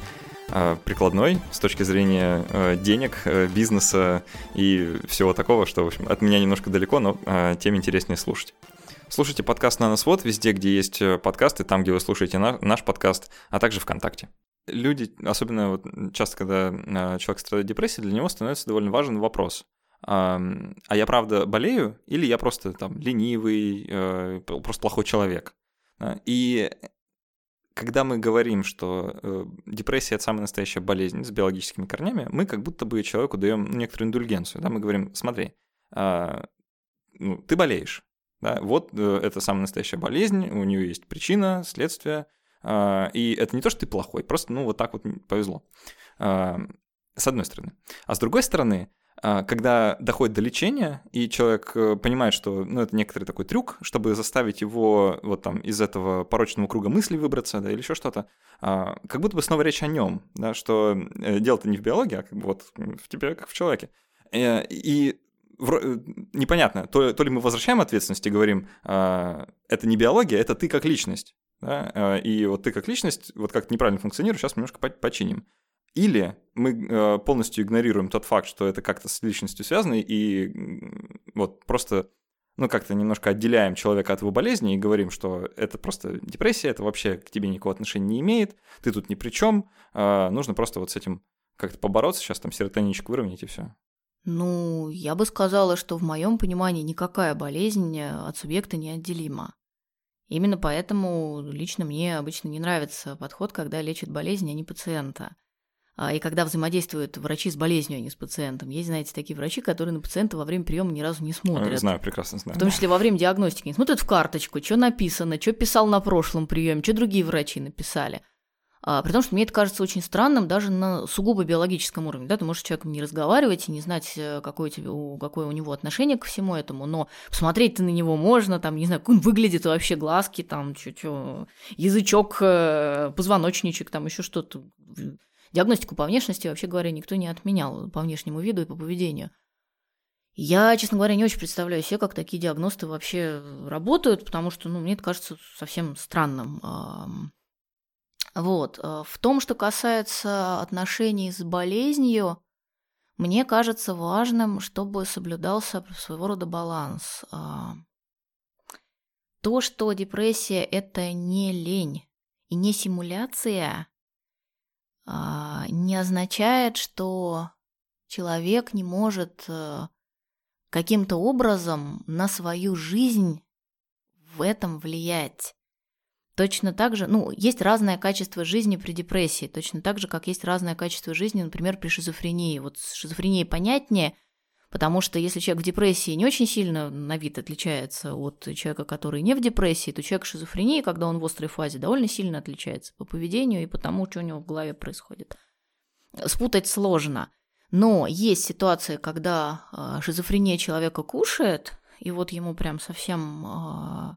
Э, прикладной с точки зрения э, денег, э, бизнеса и всего такого, что, в общем, от меня немножко далеко, но тем интереснее слушать. Слушайте подкаст «Наносвод» везде, где есть подкасты, там, где вы слушаете наш подкаст, а также ВКонтакте. Люди, особенно вот часто, когда человек страдает депрессией, для него становится довольно важен вопрос. А я правда болею или я просто там ленивый, просто плохой человек? И когда мы говорим, что э, депрессия это самая настоящая болезнь с биологическими корнями, мы как будто бы человеку даем некоторую индульгенцию. Да? Мы говорим, смотри, э, ну, ты болеешь, да? вот э, это самая настоящая болезнь, у нее есть причина, следствие, э, и это не то, что ты плохой, просто ну вот так вот повезло. Э, с одной стороны. А с другой стороны, а, когда доходит до лечения, и человек э, понимает, что ну, это некоторый такой трюк, чтобы заставить его вот там из этого порочного круга мыслей выбраться, да, или еще что-то, а, как будто бы снова речь о нем, да, что э, дело-то не в биологии, а как бы вот в тебе, как в человеке. Э, и непонятно, то, то ли мы возвращаем ответственность и говорим, а, это не биология, это ты как личность. Да? И вот ты как личность, вот как неправильно функционируешь, сейчас немножко починим. Или мы э, полностью игнорируем тот факт, что это как-то с личностью связано, и вот просто ну, как-то немножко отделяем человека от его болезни и говорим, что это просто депрессия, это вообще к тебе никакого отношения не имеет, ты тут ни при чем, э, нужно просто вот с этим как-то побороться, сейчас там серотонинчик выровнять и все. Ну, я бы сказала, что в моем понимании никакая болезнь от субъекта не отделима. Именно поэтому лично мне обычно не нравится подход, когда лечат болезнь, а не пациента. А, и когда взаимодействуют врачи с болезнью, а не с пациентом. Есть, знаете, такие врачи, которые на пациента во время приема ни разу не смотрят. Знаю, прекрасно знаю. В том числе во время диагностики не смотрят в карточку, что написано, что писал на прошлом приеме, что другие врачи написали. А, при том, что мне это кажется очень странным даже на сугубо биологическом уровне. Да? Ты можешь с человеком не разговаривать и не знать, э, какое, тебе, какое у него отношение ко всему этому, но посмотреть ты на него можно, там, не знаю, как он выглядит вообще, глазки, там, чё-чё, язычок, э, позвоночничек, там, еще что-то Диагностику по внешности, вообще говоря, никто не отменял по внешнему виду и по поведению. Я, честно говоря, не очень представляю себе, как такие диагносты вообще работают, потому что, ну, мне это кажется совсем странным. Вот. Э, в том, что касается отношений с болезнью, мне кажется важным, чтобы соблюдался своего рода баланс. То, что депрессия – это не лень и не симуляция, а, не означает, что человек не может э, каким-то образом на свою жизнь в этом влиять. Точно так же, ну, есть разное качество жизни при депрессии, точно так же, как есть разное качество жизни, например, при шизофрении. Вот с шизофренией понятнее – Потому что если человек в депрессии не очень сильно на вид отличается от человека, который не в депрессии, то человек в шизофрении, когда он в острой фазе, довольно сильно отличается по поведению и по тому, что у него в голове происходит. Спутать сложно. Но есть ситуация, когда э, шизофрения человека кушает, и вот ему прям совсем э,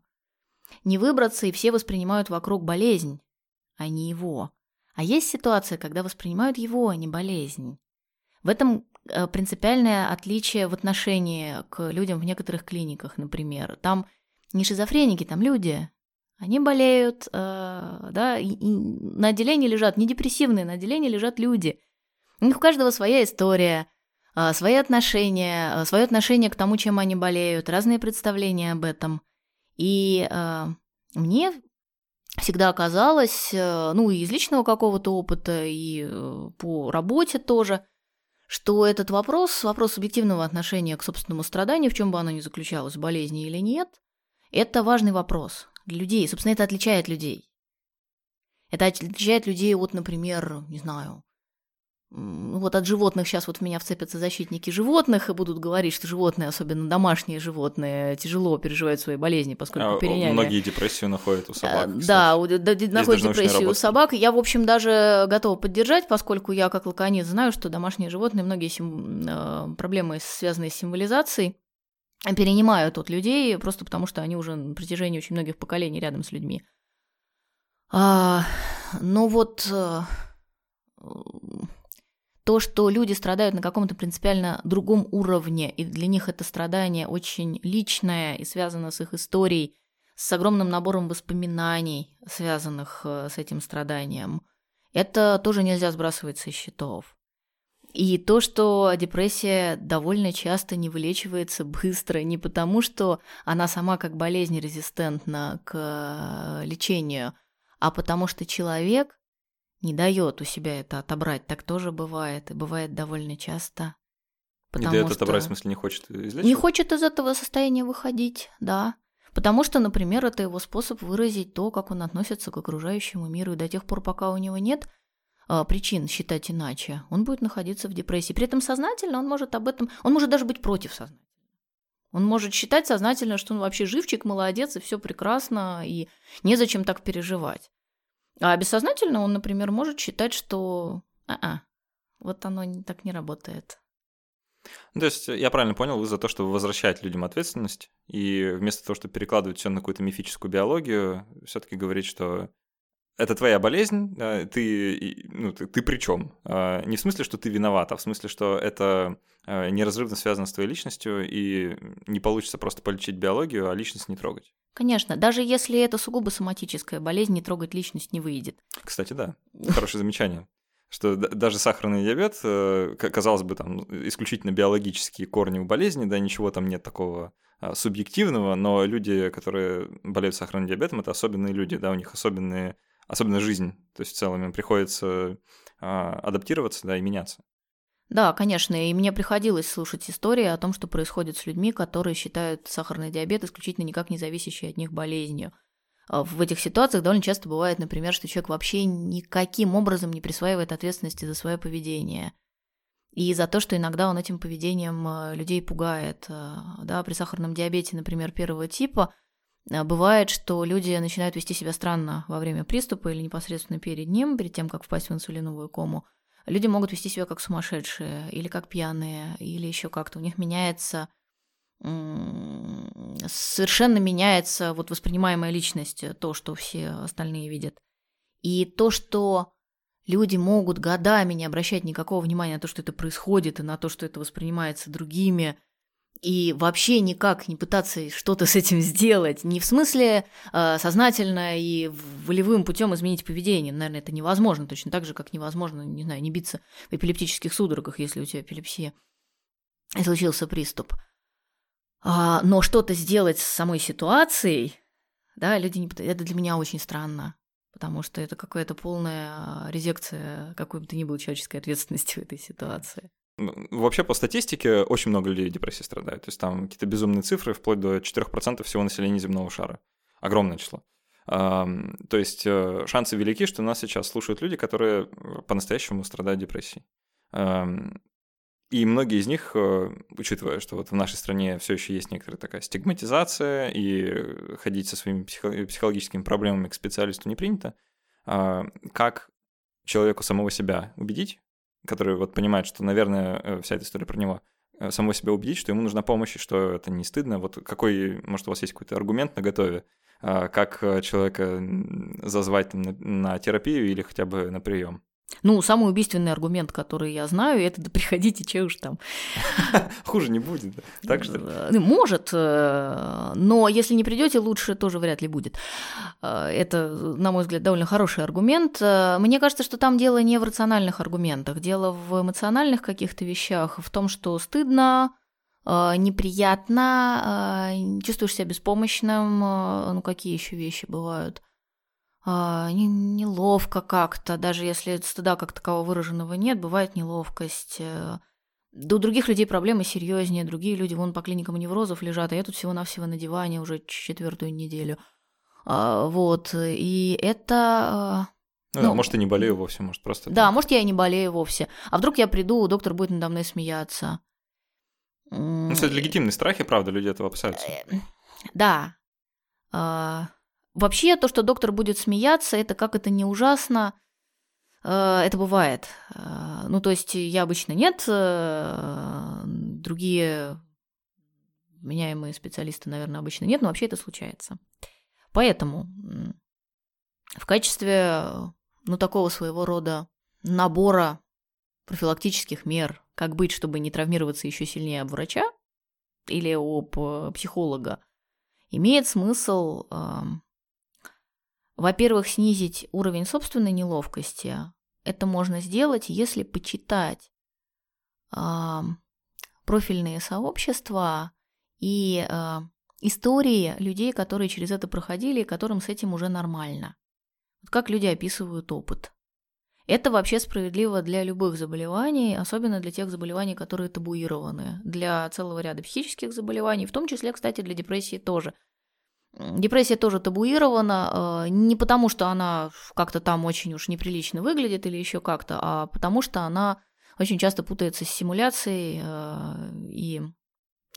не выбраться, и все воспринимают вокруг болезнь, а не его. А есть ситуация, когда воспринимают его, а не болезнь. В этом Э, принципиальное отличие в отношении к людям в некоторых клиниках, например. Там не шизофреники, там люди. Они болеют, э, да, и, на отделении лежат не депрессивные, на отделении лежат люди. У них у каждого своя история, э, свои отношения, свое отношение к тому, чем они болеют, разные представления об этом. И э, мне всегда казалось, э, ну, и из личного какого-то опыта, и э, по работе тоже – что этот вопрос, вопрос субъективного отношения к собственному страданию, в чем бы оно ни заключалось, болезни или нет, Это важный вопрос для людей. Собственно, это отличает людей. Это отличает людей от, например, не знаю, вот от животных сейчас вот в меня вцепятся защитники животных и будут говорить, что животные, особенно домашние животные, тяжело переживают свои болезни, поскольку а, переняли. Многие депрессию находят у э, собак. Кстати. Да, у, да находят депрессию у собак. Я, в общем, даже готова поддержать, поскольку я, как лаконец, знаю, что домашние животные многие сим... Э, проблемы, связанные с символизацией, перенимают от людей, просто потому что они уже на протяжении очень многих поколений рядом с людьми. А, но вот э, то, что люди страдают на каком-то принципиально другом уровне, и для них это страдание очень личное и связано с их историей, с огромным набором воспоминаний, связанных э, с этим страданием, это тоже нельзя сбрасывать со счетов. И то, что депрессия довольно часто не вылечивается быстро, не потому, что она сама как болезнь резистентна к э, лечению, а потому что человек не дает у себя это отобрать. Так тоже бывает, и бывает довольно часто. Не дает отобрать, в смысле, не хочет излечивать? Не хочет из этого состояния выходить, да. Потому что, например, это его способ выразить то, как он относится к окружающему миру, и до тех пор, пока у него нет а, причин считать иначе, он будет находиться в депрессии. При этом сознательно он может об этом, он может даже быть против сознательно. Он может считать сознательно, что он вообще живчик, молодец, и все прекрасно, и незачем так переживать. А бессознательно он, например, может считать, что а-а, вот оно так не работает. Ну, то есть, я правильно понял, вы за то, чтобы возвращать людям ответственность, и вместо того, чтобы перекладывать все на какую-то мифическую биологию, все-таки говорить, что это твоя болезнь, ты, ну, ты, ты при чем? А, не в смысле, что ты виноват, а в смысле, что это неразрывно связано с твоей личностью, и не получится просто полечить биологию, а личность не трогать. Конечно, даже если это сугубо соматическая болезнь, не трогать личность не выйдет. Кстати, да, хорошее замечание. Что даже сахарный диабет, э, казалось бы, там исключительно биологические корни у болезни, да, ничего там нет такого а, субъективного, но люди, которые болеют сахарным диабетом, это особенные люди, да, у них особенные, особенная жизнь, то есть в целом им приходится а, адаптироваться, да, и меняться. Да, конечно, и мне приходилось слушать истории о том, что происходит с людьми, которые считают сахарный диабет исключительно никак не зависящей от них болезнью. А в этих ситуациях довольно часто бывает, например, что человек вообще никаким образом не присваивает ответственности за свое поведение. И за то, что иногда он этим поведением э, людей пугает. Э, да, при сахарном диабете, например, первого типа, э, бывает, что люди начинают вести себя странно во время приступа или непосредственно перед ним, перед тем, как впасть в инсулиновую кому – люди могут вести себя как сумасшедшие или как пьяные, или еще как-то у них меняется совершенно меняется вот воспринимаемая личность, то, что все остальные видят. И то, что люди могут годами не обращать никакого внимания на то, что это происходит, и на то, что это воспринимается другими, и вообще никак не пытаться что-то с этим сделать. Не в смысле э, сознательно и волевым путем изменить поведение. Наверное, это невозможно. Точно так же, как невозможно, не знаю, не биться в эпилептических судорогах, если у тебя эпилепсия и случился приступ. А, но что-то сделать с самой ситуацией, да, люди не Это для меня очень странно. Потому что это какая-то полная резекция какой бы то ни было человеческой ответственности в этой ситуации. Вообще, по статистике, очень много людей депрессией страдают. То есть там какие-то безумные цифры, вплоть до 4% всего населения земного шара. Огромное число. То есть э, шансы велики, что нас сейчас слушают люди, которые э, по-настоящему страдают депрессией. И многие из них, э, учитывая, что вот в нашей стране все еще есть некоторая такая стигматизация, и ходить со своими психологическими проблемами к специалисту не принято, а, как человеку самого себя убедить, который вот понимает, что, наверное, э, вся эта история про него, э, самого себя убедить, что ему нужна помощь, и что это не стыдно. Вот какой, может, у вас есть какой-то аргумент на готове, а, как э, человека зазвать на терапию или хотя бы на прием? Ну, самый убийственный аргумент, который я знаю, это да приходите, че уж там. Хуже не будет, так что ну, Может, э, но если не придете, лучше тоже вряд ли будет. Э, это, на мой взгляд, довольно хороший аргумент. Э, мне кажется, что там дело не в рациональных аргументах, дело в эмоциональных каких-то вещах, в том, что стыдно, неприятно, чувствуешь себя беспомощным, ну какие еще вещи бывают – а, не, неловко как-то, даже если стыда как такового выраженного нет, бывает неловкость. Э, Да у других людей проблемы серьезнее, другие люди вон по клиникам неврозов лежат, а я тут всего-навсего на диване уже четвертую неделю. А, вот, и это... А, ну, ну, может, и не болею вовсе, может, просто... Да, может, я и не болею вовсе. А вдруг я приду, доктор будет надо мной смеяться. Ну, это легитимные страхи, правда, люди этого опасаются. Э, да. Вообще, то, что доктор будет смеяться, это как это не ужасно, э, это бывает. А, ну, то есть я обычно нет, э, другие меняемые специалисты, наверное, обычно нет, но вообще это случается. Поэтому в качестве, ну, такого своего рода набора профилактических мер, как быть, чтобы не травмироваться еще сильнее об врача или об э, психолога, имеет смысл, э, во-первых, снизить уровень собственной неловкости. Это можно сделать, если почитать э, профильные сообщества и э, истории людей, которые через это проходили и которым с этим уже нормально. Вот как люди описывают опыт. Это вообще справедливо для любых заболеваний, особенно для тех заболеваний, которые табуированы, для целого ряда психических заболеваний, в том числе, кстати, для депрессии тоже. Депрессия тоже табуирована э, не потому, что она как-то там очень уж неприлично выглядит или еще как-то, а потому что она очень часто путается с симуляцией э, и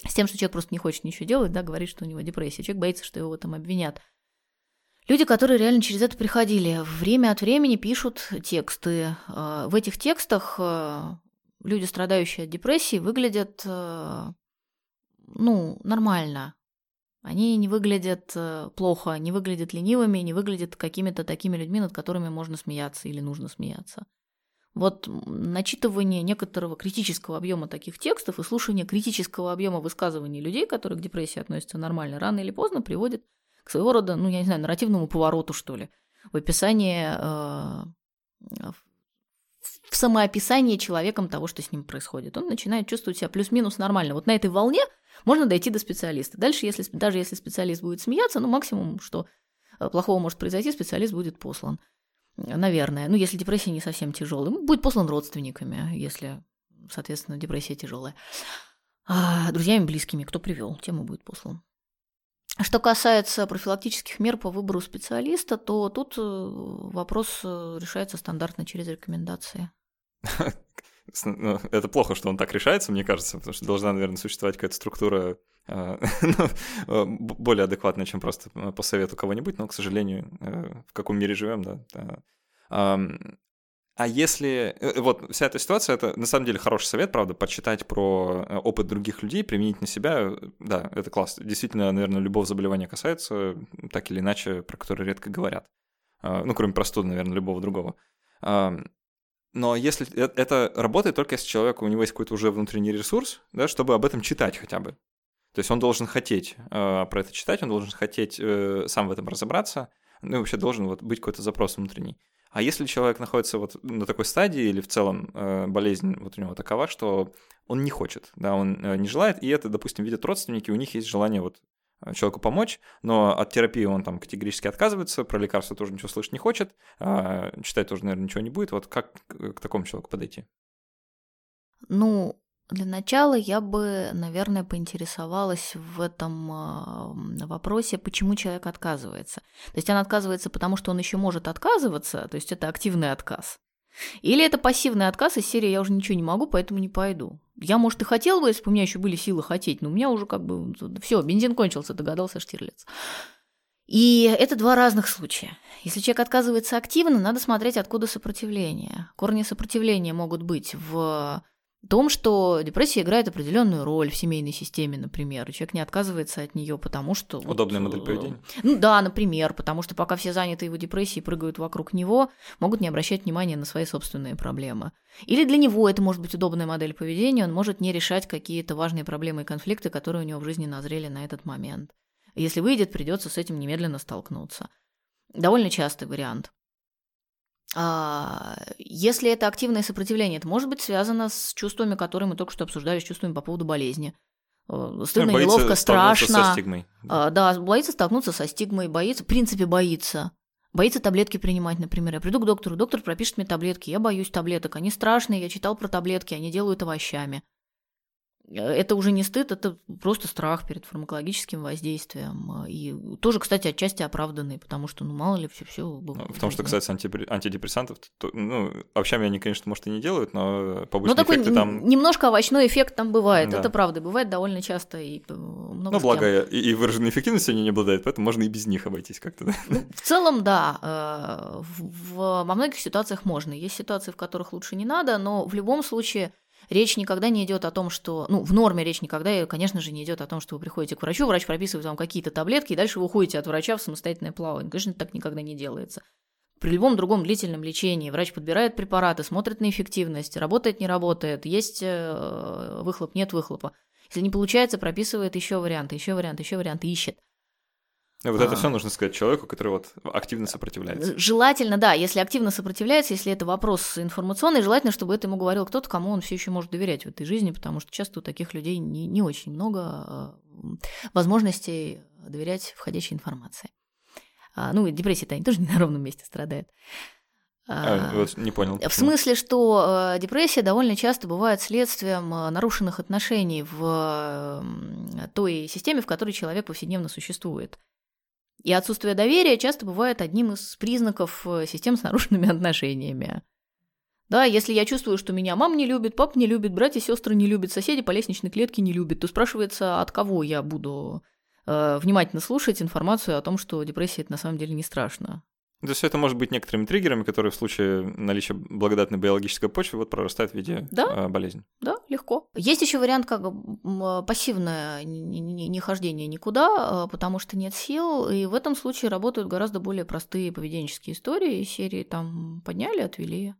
с тем, что человек просто не хочет ничего делать, да, говорит, что у него депрессия. Человек боится, что его в этом обвинят. Люди, которые реально через это приходили, время от времени пишут тексты. А, в этих текстах люди, страдающие от депрессии, выглядят, ну, нормально. Они не выглядят плохо, не выглядят ленивыми, не выглядят какими-то такими людьми, над которыми можно смеяться или нужно смеяться. Вот начитывание некоторого критического объема таких текстов и слушание критического объема высказываний людей, которые к депрессии относятся нормально, рано или поздно приводит к своего рода, ну, я не знаю, нарративному повороту, что ли, в описании, э, в самоописании человеком того, что с ним происходит. Он начинает чувствовать себя плюс-минус нормально. Вот на этой волне можно дойти до специалиста. Дальше, если, даже если специалист будет смеяться, ну, максимум, что э, плохого может произойти, специалист будет послан. Наверное. Ну, если депрессия не совсем тяжелая. Будет послан родственниками, если, соответственно, депрессия тяжелая. А друзьями, близкими, кто привел, тем и будет послан. Что касается профилактических мер по выбору специалиста, то тут э, вопрос э, решается стандартно через рекомендации. Ну, это плохо, что он так решается, мне кажется, потому что должна, наверное, существовать какая-то структура э, ну, более адекватная, чем просто по совету кого-нибудь, но, к сожалению, в каком мире живем, да. А если... Э, э, вот вся эта ситуация, это на самом деле хороший совет, правда, почитать про э, опыт других людей, применить на себя, да, это классно. Действительно, наверное, любого заболевания касается, так или иначе, про которое редко говорят. Ну, кроме простуды, наверное, любого другого. Но если это работает только если человек, у него есть какой-то уже внутренний ресурс, да, чтобы об этом читать хотя бы. То есть он должен хотеть э, про это читать, он должен хотеть э, сам в этом разобраться, ну и вообще должен вот быть какой-то запрос внутренний. А если человек находится вот на такой стадии или в целом э, болезнь вот у него такова, что он не хочет, да, он э, не желает, и это, допустим, видят родственники, у них есть желание вот э, человеку помочь, но от терапии он там категорически отказывается, про лекарства тоже ничего слышать не хочет, а читать тоже, наверное, ничего не будет. Вот как к такому человеку подойти? Ну, для начала я бы, наверное, поинтересовалась в этом вопросе, почему человек отказывается. То есть он отказывается, потому что он еще может отказываться, то есть это активный отказ. Или это пассивный отказ из серии «я уже ничего не могу, поэтому не пойду». Я, может, и хотел бы, если бы у меня еще были силы хотеть, но у меня уже как бы все, бензин кончился, догадался Штирлиц. И это два разных случая. Если человек отказывается активно, надо смотреть, откуда сопротивление. Корни сопротивления могут быть в том, что депрессия играет определенную роль в семейной системе, например, и человек не отказывается от нее, потому что... Удобная вот, модель поведения. Ну да, например, потому что пока все заняты его депрессией, прыгают вокруг него, могут не обращать внимания на свои собственные проблемы. Или для него это может быть удобная модель поведения, он может не решать какие-то важные проблемы и конфликты, которые у него в жизни назрели на этот момент. Если выйдет, придется с этим немедленно столкнуться. Довольно частый вариант. А, если это активное сопротивление, это может быть связано с чувствами, которые мы только что обсуждали, с чувствами по поводу болезни. Э, стыдно, боится неловко, страшно. Со стигмой. Да. да, боится столкнуться со стигмой, боится, в принципе, боится. Боится таблетки принимать, например. Я приду к доктору, доктор пропишет мне таблетки, я боюсь таблеток, они страшные, я читал про таблетки, они делают овощами. Это уже не стыд, это просто страх перед фармакологическим воздействием. И тоже, кстати, отчасти оправданный, потому что, ну, мало ли, все все бывает. Потому что, кстати, антидепрессантов, то, ну, овощами они, конечно, может, и не делают, но побочные ну, такой эффекты там... немножко овощной эффект там бывает, да. это правда, бывает довольно часто и э, много Ну, благо, и, и выраженной эффективностью они не обладают, поэтому можно и без них обойтись как-то, да? Ну, в целом, да, э, в, в, во многих ситуациях можно. Есть ситуации, в которых лучше не надо, но в любом случае Речь никогда не идет о том, что, ну, в норме речь никогда, конечно же, не идет о том, что вы приходите к врачу, врач прописывает вам какие-то таблетки, и дальше вы уходите от врача в самостоятельное плавание. Конечно, так никогда не делается. При любом другом длительном лечении врач подбирает препараты, смотрит на эффективность, работает, не работает, есть э, выхлоп, нет выхлопа. Если не получается, прописывает еще варианты, еще варианты, еще варианты, ищет. Вот это а. все нужно сказать человеку, который вот активно сопротивляется. Желательно, да, если активно сопротивляется, если это вопрос информационный, желательно, чтобы это ему говорил кто-то, кому он все еще может доверять в этой жизни, потому что часто у таких людей не, не очень много а, возможностей доверять входящей информации. А, ну, депрессия-то они тоже не на ровном месте страдают. А, вот не понял. Почему. В смысле, что депрессия довольно часто бывает следствием нарушенных отношений в той системе, в которой человек повседневно существует. И отсутствие доверия часто бывает одним из признаков э, систем с нарушенными отношениями. Да, если я чувствую, что меня мама не любит, папа не любит, братья, сестры не любят, соседи по лестничной клетке не любят, то спрашивается, от кого я буду э, внимательно слушать информацию о том, что депрессия это на самом деле не страшно. То есть это может быть некоторыми триггерами, которые в случае наличия благодатной биологической почвы вот прорастают в виде да? э, болезни. Да, легко. Есть еще вариант как пассивное нехождение никуда, э, потому что нет сил, и в этом случае работают гораздо более простые поведенческие истории серии там подняли, отвели.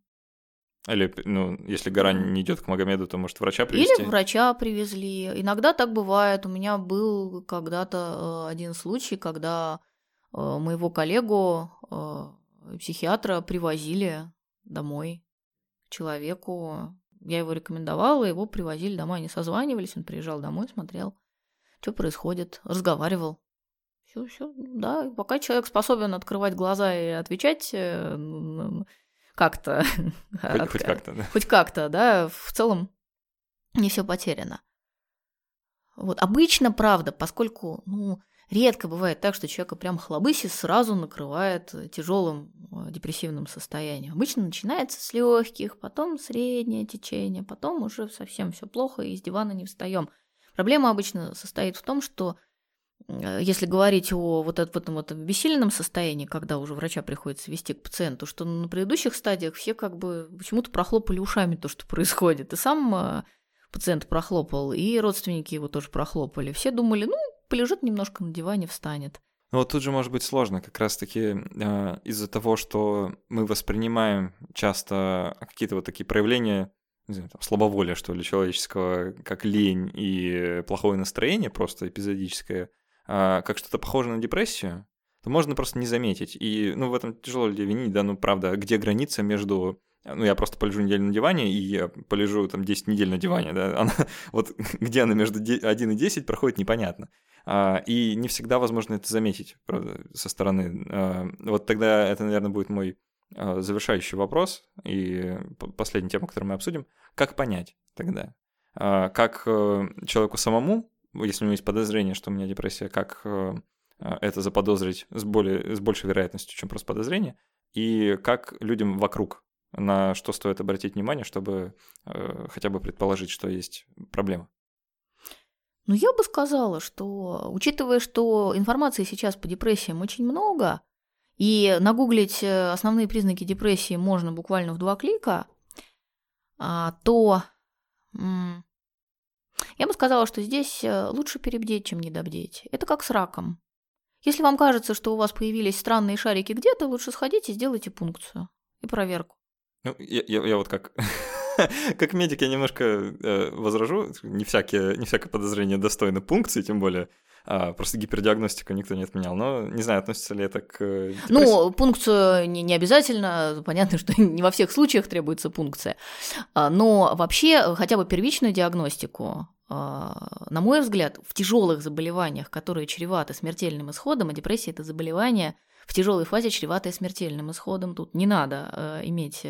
Или, ну, если гора не идет к Магомеду, то может врача привезти? Или врача привезли. Иногда так бывает. У меня был когда-то э, один случай, когда моего коллегу, э, психиатра, привозили домой к человеку. Я его рекомендовала, его привозили домой, они созванивались, он приезжал домой, смотрел, что происходит, разговаривал. Все, все, да, пока человек способен открывать глаза и отвечать э, как-то. Хоть, хоть как-то, да. Хоть как-то, да, в целом не все потеряно. Вот обычно, правда, поскольку, ну, Редко бывает так, что человека прям хлобыси сразу накрывает тяжелым э, депрессивным состоянием. Обычно начинается с легких, потом среднее течение, потом уже совсем все плохо и из дивана не встаем. Проблема обычно состоит в том, что э, если говорить о вот этом вот бессильном состоянии, когда уже врача приходится вести к пациенту, что на предыдущих стадиях все как бы почему-то прохлопали ушами то, что происходит. И сам э, пациент прохлопал, и родственники его тоже прохлопали. Все думали, ну, полежит немножко на диване, встанет. Ну вот тут же может быть сложно, как раз-таки э, из-за того, что мы воспринимаем часто какие-то вот такие проявления, не знаю, там, слабоволия, что ли, человеческого, как лень и плохое настроение, просто эпизодическое, э, как что-то похожее на депрессию, то можно просто не заметить. И, ну, в этом тяжело людей винить, да, ну, правда, где граница между ну, я просто полежу неделю на диване, и я полежу там 10 недель на диване, да, она, вот где она между 1 и 10 проходит непонятно. А, и не всегда возможно это заметить, правда, со стороны. А, вот тогда это, наверное, будет мой а, завершающий вопрос и последняя тема, которую мы обсудим. Как понять тогда? Как э, человеку самому, если у него есть подозрение, что у меня депрессия, как э, это заподозрить с, более, с большей вероятностью, чем просто подозрение, и как людям вокруг на что стоит обратить внимание, чтобы э, хотя бы предположить, что есть проблема? Ну, я бы сказала, что, учитывая, что информации сейчас по депрессиям очень много, и нагуглить э, основные признаки депрессии можно буквально в два клика, а, то я бы сказала, что здесь э, лучше перебдеть, чем недобдеть. Это как с раком. Если вам кажется, что у вас появились странные шарики где-то, лучше сходите и сделайте пункцию и проверку. Ну, я, я, я вот как как медик я немножко э, возражу, не, всякие, не всякое подозрение достойно пункции, тем более а, просто гипердиагностику никто не отменял. Но не знаю, относится ли это к депрессии. Ну, пункцию не, не обязательно. Понятно, что не во всех случаях требуется пункция. А, но вообще хотя бы первичную диагностику а, на мой взгляд, в тяжелых заболеваниях, которые чреваты смертельным исходом, а депрессия это заболевание в тяжелой фазе чреватое смертельным исходом, тут не надо э, иметь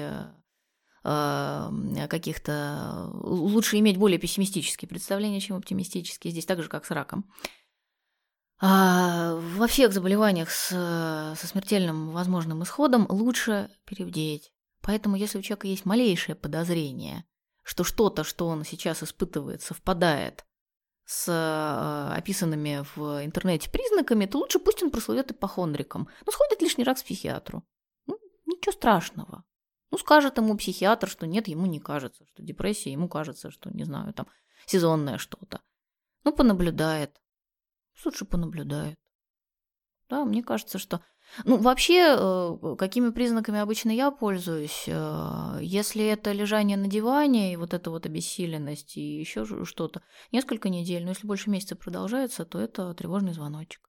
каких-то... Лучше иметь более пессимистические представления, чем оптимистические. Здесь так же, как с раком. А во всех заболеваниях с, со смертельным возможным исходом лучше перебдеть. Поэтому, если у человека есть малейшее подозрение, что что-то, что он сейчас испытывает, совпадает с э, описанными в интернете признаками, то лучше пусть он прослывет ипохондриком. Ну, сходит лишний раз к психиатру. Ну, ничего страшного. Ну, скажет ему психиатр, что нет, ему не кажется, что депрессия, ему кажется, что, не знаю, там, сезонное что-то. Ну, понаблюдает лучше понаблюдает. Да, мне кажется, что... Ну, вообще, э, какими признаками обычно я пользуюсь? Э, если это лежание на диване и вот эта вот обессиленность и еще что-то, несколько недель, но если больше месяца продолжается, то это тревожный звоночек.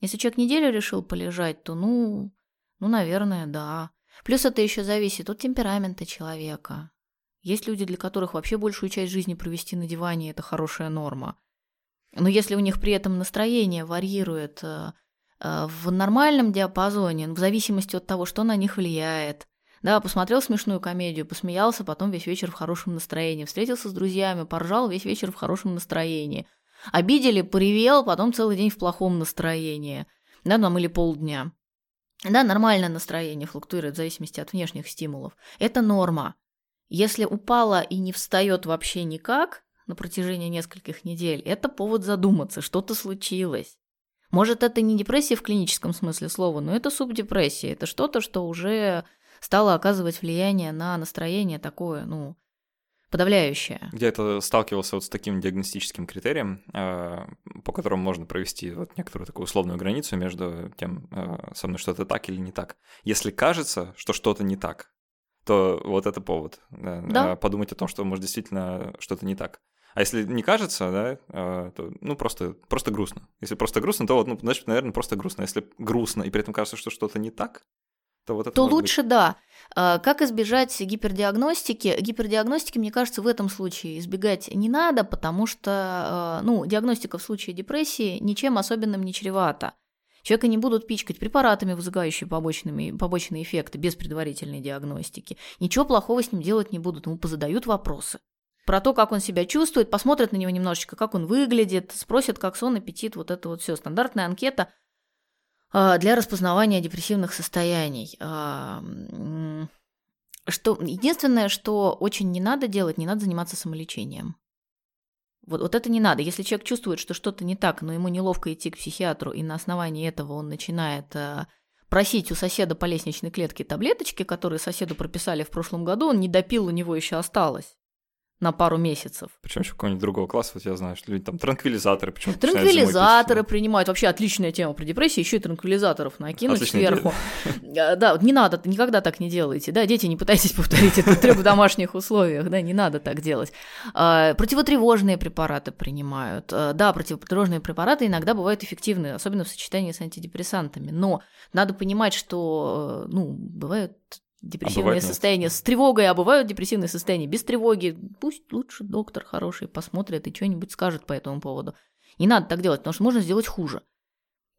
Если человек неделю решил полежать, то, ну, ну, наверное, да. Плюс это еще зависит от темперамента человека. Есть люди, для которых вообще большую часть жизни провести на диване – это хорошая норма. Но если у них при этом настроение варьирует э, в нормальном диапазоне, в зависимости от того, что на них влияет, да, посмотрел смешную комедию, посмеялся, потом весь вечер в хорошем настроении, встретился с друзьями, поржал весь вечер в хорошем настроении. Обидели, поревел, потом целый день в плохом настроении, да, там или полдня. Да, нормальное настроение флуктуирует в зависимости от внешних стимулов. Это норма. Если упало и не встает вообще никак, на протяжении нескольких недель, это повод задуматься, что-то случилось. Может, это не депрессия в клиническом смысле слова, но это субдепрессия. Это что-то, что уже стало оказывать влияние на настроение такое, ну, подавляющее. Это сталкивался вот с таким диагностическим критерием, э, по которому можно провести вот некоторую такую условную границу между тем, э, со мной что-то так или не так. Если кажется, что что-то не так, то вот это повод да, да. Э, подумать о том, что может действительно что-то не так. А если не кажется, да, а, то, ну, просто, просто грустно. Если просто грустно, то вот, ну, значит, наверное, просто грустно. Если грустно, и при этом кажется, что что-то не так, то вот это То лучше, быть... да. А, как избежать гипердиагностики? Гипердиагностики, мне кажется, в этом случае избегать не надо, потому что, а, ну, диагностика в случае депрессии ничем особенным не чревата. Человека не будут пичкать препаратами, вызывающими побочными, побочные эффекты без предварительной диагностики. Ничего плохого с ним делать не будут, ему позадают вопросы про то, как он себя чувствует, посмотрят на него немножечко, как он выглядит, спросят, как сон, аппетит, вот это вот все. Стандартная анкета а, для распознавания депрессивных состояний. А, что, единственное, что очень не надо делать, не надо заниматься самолечением. Вот, вот это не надо. Если человек чувствует, что что-то не так, но ему неловко идти к психиатру, и на основании этого он начинает а, просить у соседа по лестничной клетке таблеточки, которые соседу прописали в прошлом году, он не допил, у него еще осталось на пару месяцев. Причем еще какого-нибудь другого класса, вот я знаю, что люди там транквилизаторы почему Транквилизаторы принимают. Вообще отличная тема про депрессию, еще и транквилизаторов накинуть Отличная сверху. Идея. Да, не надо, никогда так не делайте. Да, дети, не пытайтесь повторить трюк в домашних условиях, да, не надо так делать. А, противотревожные препараты принимают. А, да, противотревожные препараты иногда бывают эффективны, особенно в сочетании с антидепрессантами. Но надо понимать, что, э, ну, бывают депрессивные а состояния с тревогой, а бывают депрессивные состояния без тревоги. Пусть лучше доктор хороший посмотрит и что-нибудь скажет по этому поводу. Не надо так делать, потому что можно сделать хуже.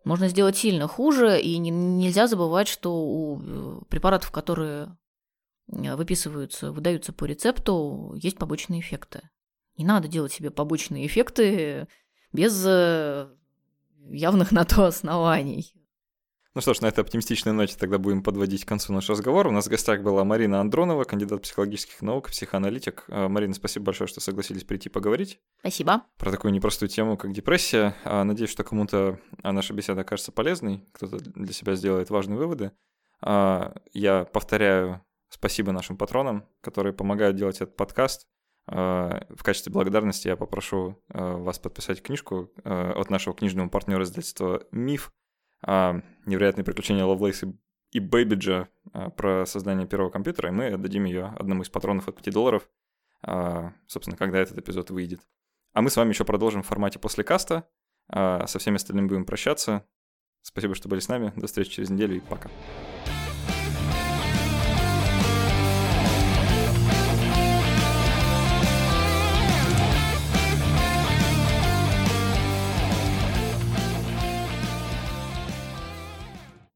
Можно сделать сильно хуже, и не, нельзя забывать, что у э, препаратов, которые э, выписываются, выдаются по рецепту, есть побочные эффекты. Не надо делать себе побочные эффекты без э, явных на то оснований. Ну что ж, на этой оптимистичной ноте тогда будем подводить к концу наш разговор. У нас в гостях была Марина Андронова, кандидат психологических наук, психоаналитик. А, Марина, спасибо большое, что согласились прийти поговорить. Спасибо. Про такую непростую тему, как депрессия. А, надеюсь, что кому-то а, наша беседа окажется полезной, кто-то для себя сделает важные выводы. Я повторяю спасибо нашим патронам, которые помогают делать этот подкаст. В качестве благодарности я попрошу вас подписать книжку от нашего книжного партнера издательства «Миф», а, невероятные приключения Лавлейса и Бэйбиджа а, про создание первого компьютера, и мы отдадим ее одному из патронов от 5 долларов, а, собственно, когда этот эпизод выйдет. А мы с вами еще продолжим в формате после каста. А, со всеми остальными будем прощаться. Спасибо, что были с нами. До встречи через неделю и пока.